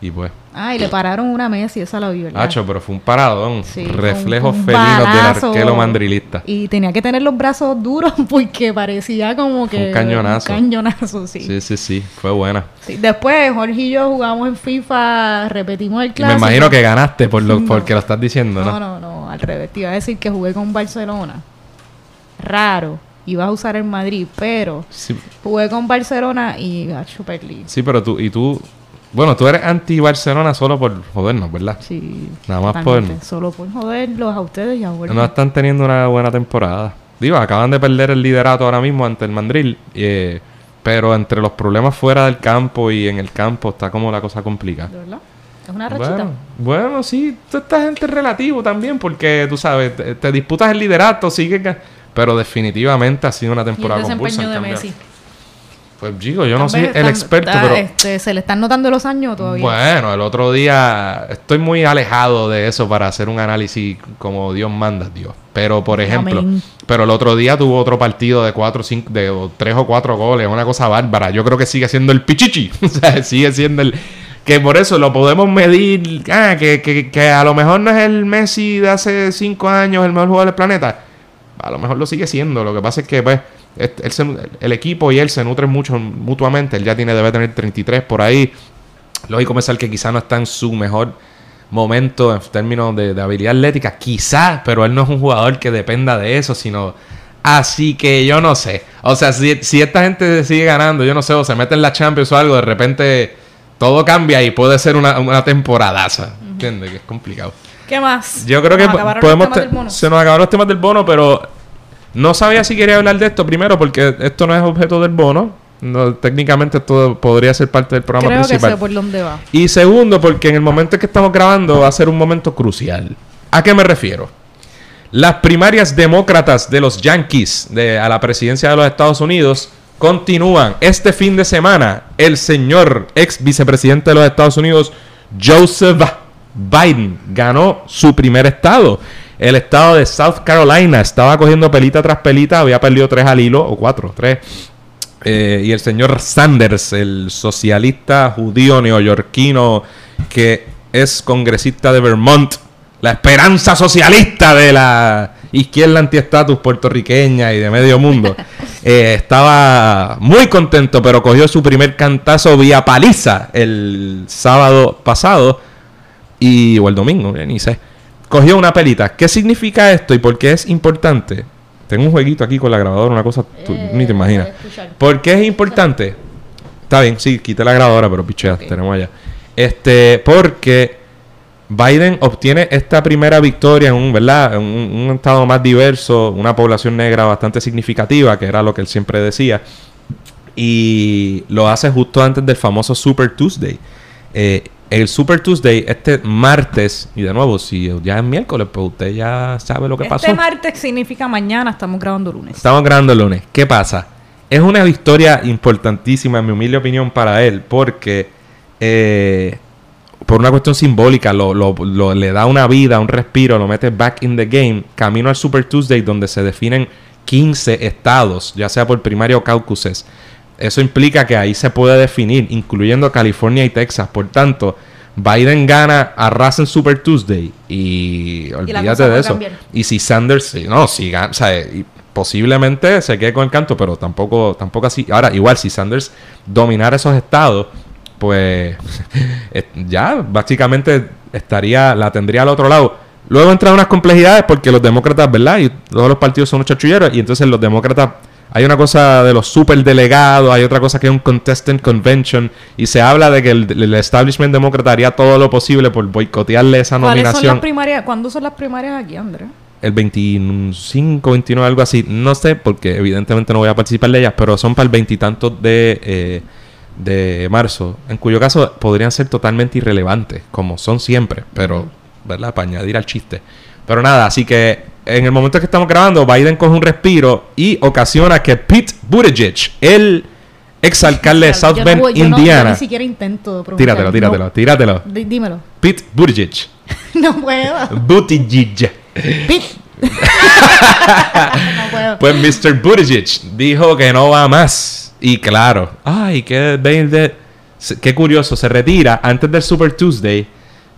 Y pues, Ah, y le pararon una Messi, esa la vi, ¿verdad? Hacho, pero fue un paradón. Sí, fue un- reflejos un felinos del arquero mandrilista. Y tenía que tener los brazos duros porque parecía como que... Un cañonazo. Un cañonazo, sí. Sí, sí, sí, fue buena. Sí, Después, Jorge y yo jugamos en FIFA, repetimos el Y me clásico. imagino que ganaste por lo, No. porque lo estás diciendo, ¿no? No, no, no, al revés. Te iba a decir que jugué con Barcelona. Raro. Ibas a usar el Madrid, pero Sí, jugué con Barcelona y gacho perdí. sí, pero tú, y tú, bueno, tú eres anti-Barcelona solo por jodernos, ¿verdad? Sí. Nada más por- Solo por joderlos a ustedes y a Jorge. No están teniendo una buena temporada. Digo, acaban de perder el liderato ahora mismo ante el Mandril. eh, pero entre los problemas fuera del campo y en el campo está como la cosa complicada. ¿De verdad? Es una rachita. Bueno, bueno, sí, toda esta gente es relativo también, porque tú sabes, te, te disputas el liderato, sigue, ga- pero definitivamente ha sido una y el temporada convulsa. desempeño en de. Messi. Pues digo, yo no soy el experto, está, pero este, se le están notando los años todavía. bueno, el otro día estoy muy alejado de eso para hacer un análisis como Dios manda, Dios. Pero por ejemplo, Amén. pero el otro día tuvo otro partido de cuatro, cinco, de o tres o cuatro goles, una cosa bárbara. Yo creo que sigue siendo el pichichi, o sea, sigue siendo el que por eso lo podemos medir, ah, que, que, que a lo mejor no es el Messi de hace cinco años el mejor jugador del planeta. A lo mejor lo sigue siendo. Lo que pasa es que pues él se- el equipo y él se nutren mucho mutuamente. Él ya tiene debe tener 33 por ahí. Lógico pensar que quizá no está en su mejor momento en términos de, de habilidad atlética, quizás, pero él no es un jugador que dependa de eso, sino... Así que yo no sé. O sea, si, si esta gente sigue ganando, yo no sé, o se mete en la Champions o algo, de repente todo cambia y puede ser una, una temporadaza. ¿Entiendes? Que es complicado. ¿Qué más? Yo creo que Nos po- acabaron los podemos... temas te- del bono. se nos acabaron los temas del bono, pero no sabía si quería hablar de esto primero porque esto no es objeto del bono. No, técnicamente esto podría ser parte del programa Creo que principal. sé por dónde va. Y segundo, porque en el momento en que estamos grabando va a ser un momento crucial. ¿A qué me refiero? Las primarias demócratas de los Yankees de, a la presidencia de los Estados Unidos continúan. Este fin de semana, el señor ex vicepresidente de los Estados Unidos, Joseph Biden, ganó su primer estado. El estado de South Carolina estaba cogiendo pelita tras pelita, había perdido tres al hilo, o cuatro, tres. Eh, y el señor Sanders, el socialista judío neoyorquino que es congresista de Vermont, la esperanza socialista de la izquierda antiestatus puertorriqueña y de medio mundo, eh, estaba muy contento, pero cogió su primer cantazo vía paliza el sábado pasado y o el domingo, ni sé. Cogió una pelita. ¿Qué significa esto y por qué es importante? Tengo un jueguito aquí con la grabadora, una cosa tú Eh, ni te imaginas. ¿Por qué es importante? Está bien, sí, quité la grabadora, pero pichea, tenemos allá. Este, porque Biden obtiene esta primera victoria en un, ¿verdad? En un, un estado más diverso, una población negra bastante significativa, que era lo que él siempre decía. Y lo hace justo antes del famoso Super Tuesday. Eh, el Super Tuesday, este martes, y de nuevo, si ya es miércoles, pues usted ya sabe lo que este pasó. martes significa mañana, estamos grabando lunes. Estamos grabando el lunes. ¿Qué pasa? Es una victoria importantísima, en mi humilde opinión, para él, porque eh, por una cuestión simbólica lo, lo- lo- le da una vida, un respiro, lo mete back in the game, camino al Super Tuesday, donde se definen 15 estados, ya sea por primaria o caucuses. Eso implica que ahí se puede definir, incluyendo California y Texas. Por tanto, Biden gana, arrasa en Super Tuesday y olvídate de eso. cambiar. Y si Sanders, no, si gana, o sea, y posiblemente se quede con el canto, pero tampoco, tampoco así. Ahora, igual, si Sanders dominara esos estados, pues eh, ya básicamente estaría, la tendría al otro lado. Luego entran unas complejidades porque los demócratas, ¿verdad? Y todos los partidos son unos chachulleros, y entonces los demócratas. Hay una cosa de los superdelegados, hay otra cosa que es un contestant convention, y se habla de que el, el establishment demócrata haría todo lo posible por boicotearle esa ¿Cuáles son nominación las primarias? ¿Cuándo son las primarias aquí, Andrés? el 25, 29, algo así. No sé, porque evidentemente no voy a participar de ellas, pero son para el veintitantos de, eh, de marzo, en cuyo caso podrían ser totalmente irrelevantes, como son siempre, pero, ¿verdad? Para añadir al chiste. Pero nada, así que en el momento que estamos grabando, Biden coge un respiro y ocasiona que Pete Buttigieg, el exalcalde de South Yo Bend, yo no- yo Indiana. ni siquiera intento tíratelo, tíratelo, No. tíratelo. Dí- dímelo. Pete Buttigieg. no puedo. Buttigieg. Pit. no puedo. Pues Mr. Buttigieg dijo que no va más. Y claro, ay, qué, qué curioso, se retira antes del Super Tuesday.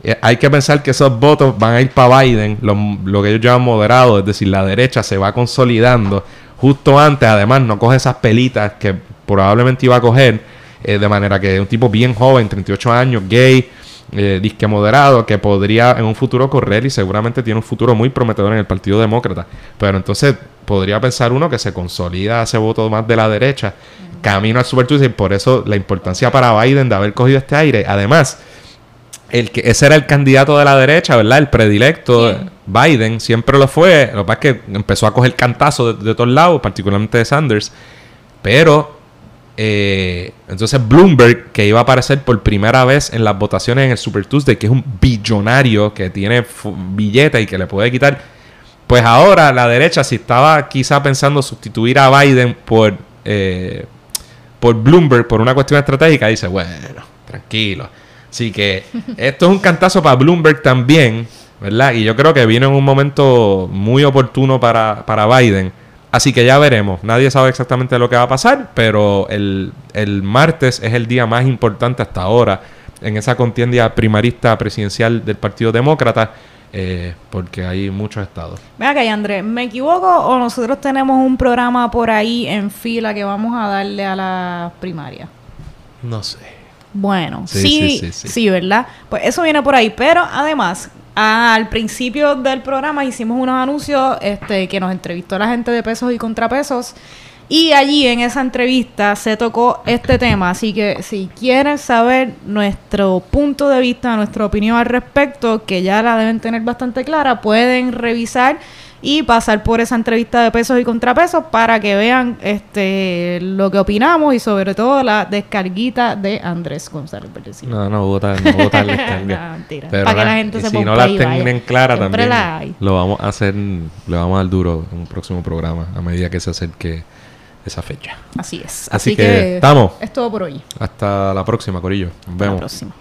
Eh, hay que pensar que esos votos van a ir para Biden, lo, que ellos llaman moderado, es decir, la derecha se va consolidando justo antes. Además, no coge esas pelitas que probablemente iba a coger, eh, de manera que un tipo bien joven, 38 años, gay, eh, disque moderado, que podría en un futuro correr y seguramente tiene un futuro muy prometedor en el Partido Demócrata. Pero entonces podría pensar uno que se consolida ese voto más de la derecha, camino al Super Tuesday, por eso la importancia para Biden de haber cogido este aire. Además, el que ese era el candidato de la derecha, ¿verdad? El predilecto. Biden, siempre lo fue. Lo que pasa es que empezó a coger cantazo de, de todos lados, particularmente de Sanders. Pero, eh, entonces Bloomberg, que iba a aparecer por primera vez en las votaciones en el Super Tuesday, que es un billonario que tiene billete y que le puede quitar. Pues ahora la derecha, si estaba quizá pensando sustituir a Biden por, eh, por Bloomberg por una cuestión estratégica, dice, bueno, tranquilo. Así que esto es un cantazo para Bloomberg también, ¿verdad? Y yo creo que viene en un momento muy oportuno para, para Biden. Así que ya veremos. Nadie sabe exactamente lo que va a pasar, pero el, el martes es el día más importante hasta ahora en esa contienda primarista presidencial del Partido Demócrata, eh, porque hay muchos estados. Venga acá, Andrés, ¿me equivoco o nosotros tenemos un programa por ahí en fila que vamos a darle a la primaria? No sé. Bueno, Sí, sí, sí. ¿verdad? Pues eso viene por ahí, pero además, al principio del programa hicimos unos anuncios este, que nos entrevistó la gente de pesos y contrapesos. Y allí en esa entrevista se tocó este tema, así que si quieren saber nuestro punto de vista, nuestra opinión al respecto, que ya la deben tener bastante clara, pueden revisar y pasar por esa entrevista de pesos y contrapesos para que vean este lo que opinamos y sobre todo la descarguita de Andrés González Verdecino. No, no tal, no descarga. No, mentira. Pero Para que la gente se si ponga no la tienen clara Siempre también, la lo vamos a hacer, le vamos a dar duro en un próximo programa a medida que se acerque esa fecha. Así es. Así Así, que, que, estamos. Es todo por hoy. Hasta la próxima, Corillo. Nos Hasta la vemos. próxima.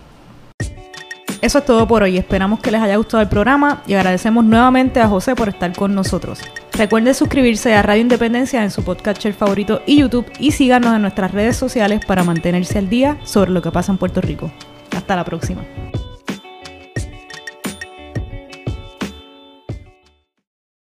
Eso es todo por hoy. Esperamos que les haya gustado el programa y agradecemos nuevamente a José por estar con nosotros. Recuerden suscribirse a Radio Independencia en su podcatcher favorito y YouTube y síganos en nuestras redes sociales para mantenerse al día sobre lo que pasa en Puerto Rico. Hasta la próxima.